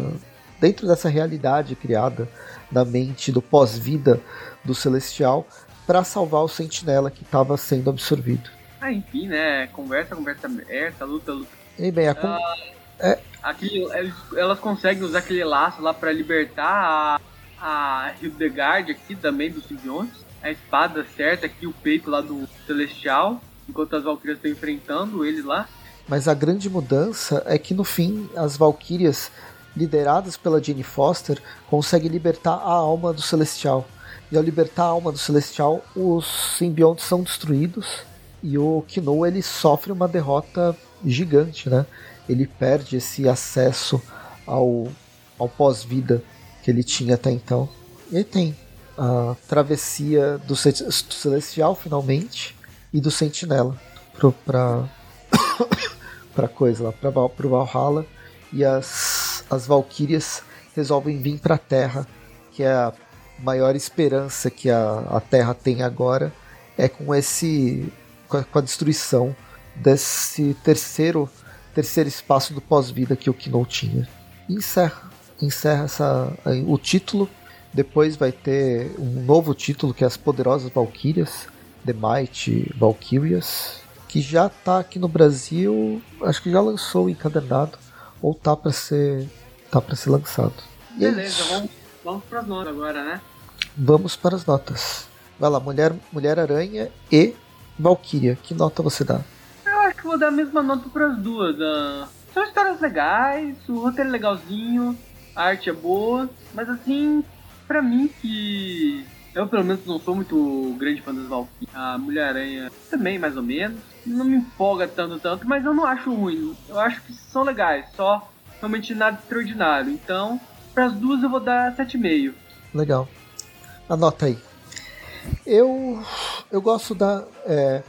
dentro dessa realidade criada na mente do pós-vida do celestial para salvar o sentinela que estava sendo absorvido. Ah, enfim, né? Conversa, conversa aberta, luta, luta. E bem, a con... Ah, é... aqui, elas conseguem usar aquele laço lá para libertar a, a Hildegard aqui também do simbionte. A espada certa aqui, o peito lá do Celestial, enquanto as Valkyrias estão enfrentando ele lá. Mas a grande mudança é que no fim as Valkyrias, lideradas pela Jane Foster, conseguem libertar a alma do Celestial. E ao libertar a alma do Celestial, os simbiontes são destruídos e o Kino ele sofre uma derrota gigante, né? Ele perde esse acesso ao, ao pós-vida que ele tinha até então. E aí tem a travessia do, Celestial finalmente e do Sentinela pro, pra, pra coisa lá, pra, pro Valhalla. E as, as Valkyrias resolvem vir pra Terra, que é a maior esperança que a, a Terra tem agora. É com esse com a, com a destruição desse terceiro terceiro espaço do pós-vida que o Kino tinha. E encerra, encerra essa, o título. Depois vai ter um novo título que é As Poderosas Valkyrias, The Might Valkyrias, que já está aqui no Brasil, acho que já lançou o encadernado ou tá para ser tá para ser lançado. E é Beleza, é vamos, vamos para as notas agora, né? Vamos para as notas. Vai lá, Mulher Mulher Aranha e Valkyria, que nota você dá? Eu acho que vou dar a mesma nota para as duas. Uh, são histórias legais, o roteiro é legalzinho, a arte é boa, mas assim, para mim que eu pelo menos não sou muito grande fã das Valkyrias. A Mulher-Aranha também, mais ou menos. Não me empolga tanto, tanto, mas eu não acho ruim. Eu acho que são legais, só realmente nada extraordinário. Então, para as duas eu vou dar 7,5. Legal. Anota aí. Eu, eu gosto da. É,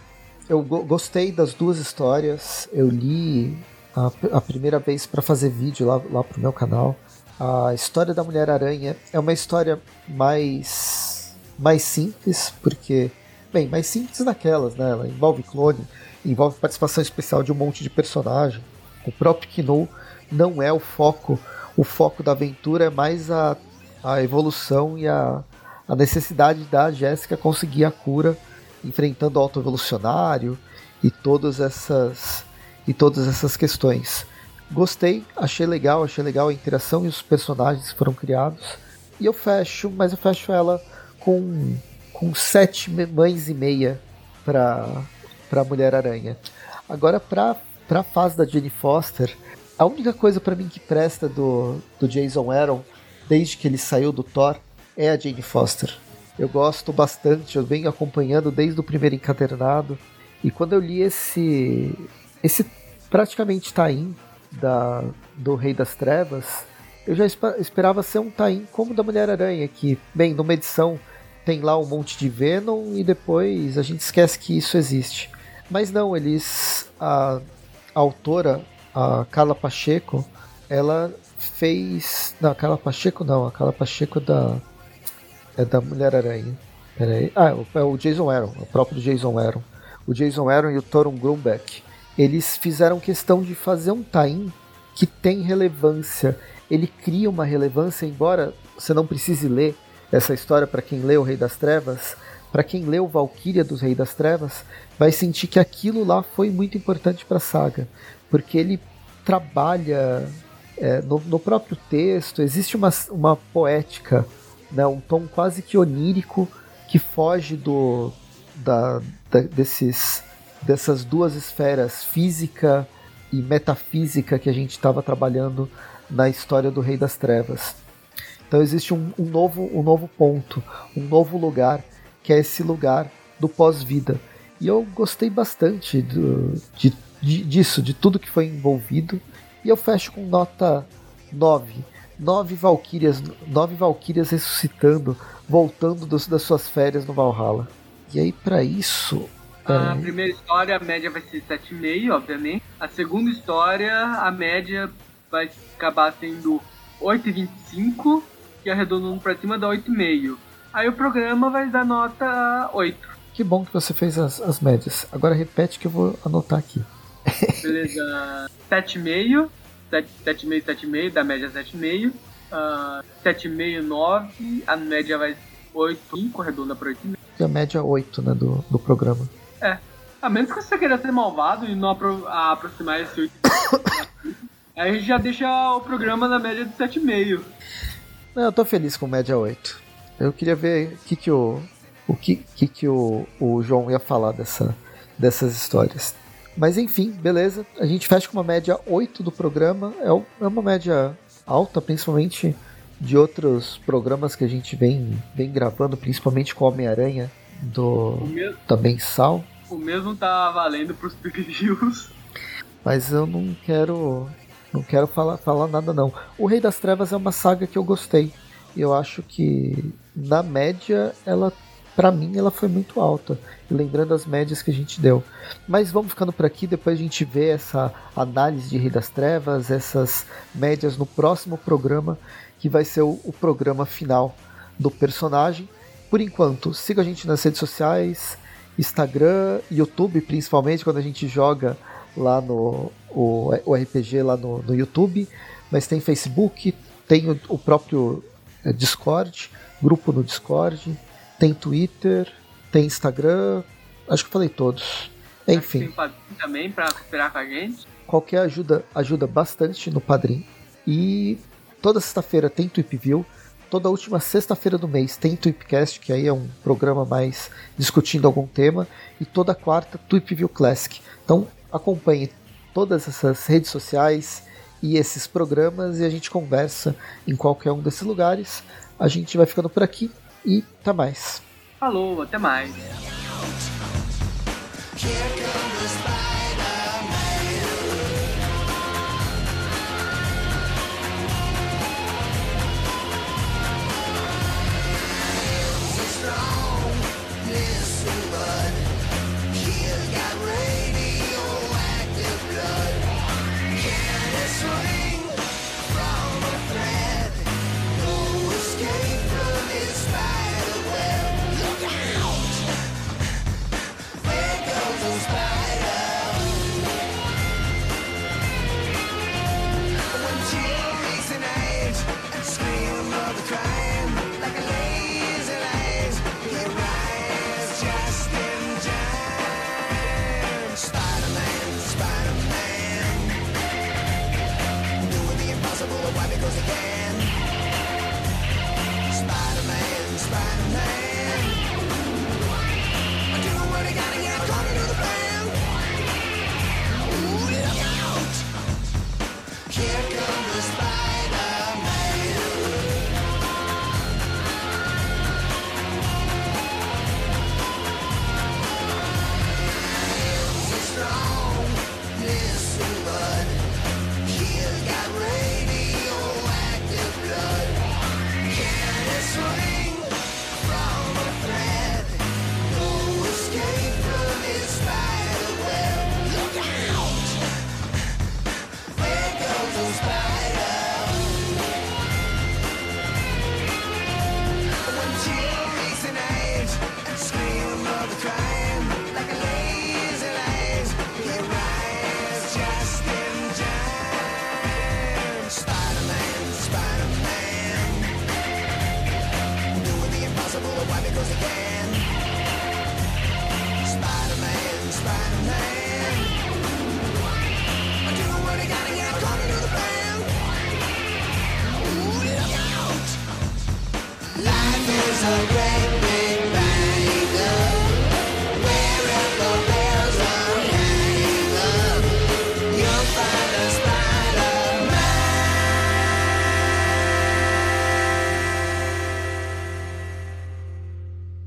eu go gostei das duas histórias. Eu li a, a primeira vez para fazer vídeo lá, lá pro meu canal. A história da Mulher-Aranha é uma história mais, mais simples, porque. Bem, mais simples daquelas, né? Ela envolve clone, envolve participação especial de um monte de personagem. O próprio Kino não é o foco. O foco da aventura é mais a, a evolução e a, a necessidade da Jéssica conseguir a cura enfrentando o autoevolucionário e todas essas e todas essas questões. Gostei, achei legal, achei legal a interação e os personagens que foram criados. E eu fecho, mas eu fecho ela com, com sete mães e meia para para Mulher Aranha. Agora para para fase da Jenny Foster, a única coisa para mim que presta do, do Jason Aaron desde que ele saiu do Thor é a Jane Foster. Eu gosto bastante, eu venho acompanhando desde o primeiro encadernado. E quando eu li esse esse praticamente tain da do Rei das Trevas, eu já esperava ser um tain como da Mulher-Aranha, que, bem, numa edição tem lá um monte de Venom e depois a gente esquece que isso existe. Mas não, eles a, a autora, a Carla Pacheco, ela fez, não, a Carla Pacheco não, a Carla Pacheco é da é da Mulher-Aranha. Peraí. Ah, é o Jason Aaron, o próprio Jason Aaron. O Jason Aaron e o Thoron Grumbeck. Eles fizeram questão de fazer um tain que tem relevância. Ele cria uma relevância, embora você não precise ler essa história para quem lê O Rei das Trevas. Para quem leu Valkyria dos Rei das Trevas, vai sentir que aquilo lá foi muito importante para a saga. Porque ele trabalha é, no, no próprio texto, existe uma, uma poética né, um tom quase que onírico que foge do da, da, desses dessas duas esferas física e metafísica que a gente estava trabalhando na história do Rei das Trevas. Então existe um, um, novo, um novo ponto, um novo lugar, que é esse lugar do pós-vida. E eu gostei bastante do, de, de, disso, de tudo que foi envolvido. E eu fecho com nota 9 nove valquírias, nove valquírias ressuscitando, voltando dos, das suas férias no Valhalla. E aí para isso, A primeira história, a média vai ser 7,5, obviamente. A segunda história, a média vai acabar sendo 8,25, que arredondando pra cima dá 8,5. Aí o programa vai dar nota 8. Que bom que você fez as, as médias. Agora repete que eu vou anotar aqui. Beleza. 7,5. 7,5, 7,5, da média 7,5. Uh, 7,5, 9. A média vai 8, 5, arredonda para 8,5. E a média 8, né, do, do programa. É. A menos que você queira ser malvado e não apro aproximar esse 8. aí a gente já deixa o programa na média de 7,5. Não, eu tô feliz com média 8. Eu queria ver o que, que o. O que, que, que o, o João ia falar dessa, dessas histórias. Mas enfim, beleza. A gente fecha com uma média 8 do programa. É, é uma média alta, principalmente de outros programas que a gente vem, vem gravando, principalmente com Homem-Aranha do também Sal. O mesmo tá valendo pros previews. Mas eu não quero não quero falar, falar nada não. O Rei das Trevas é uma saga que eu gostei. Eu acho que na média ela para mim ela foi muito alta, lembrando as médias que a gente deu. Mas vamos ficando por aqui, depois a gente vê essa análise de Rei das Trevas, essas médias no próximo programa, que vai ser o, o programa final do personagem. Por enquanto, siga a gente nas redes sociais, Instagram, YouTube, principalmente quando a gente joga lá no o, o RPG lá no, no YouTube, mas tem Facebook, tem o, o próprio é, Discord, grupo no Discord, tem Twitter, tem Instagram, acho que falei todos. Enfim. Tem Padrim também para cooperar com a gente. Qualquer ajuda ajuda bastante no Padrim. E toda sexta-feira tem Tweepview. Toda última sexta-feira do mês tem Tweepcast, que aí é um programa mais discutindo algum tema. E toda quarta, Tweepview Classic. Então acompanhe todas essas redes sociais e esses programas e a gente conversa em qualquer um desses lugares. A gente vai ficando por aqui e até mais. Falou, até mais.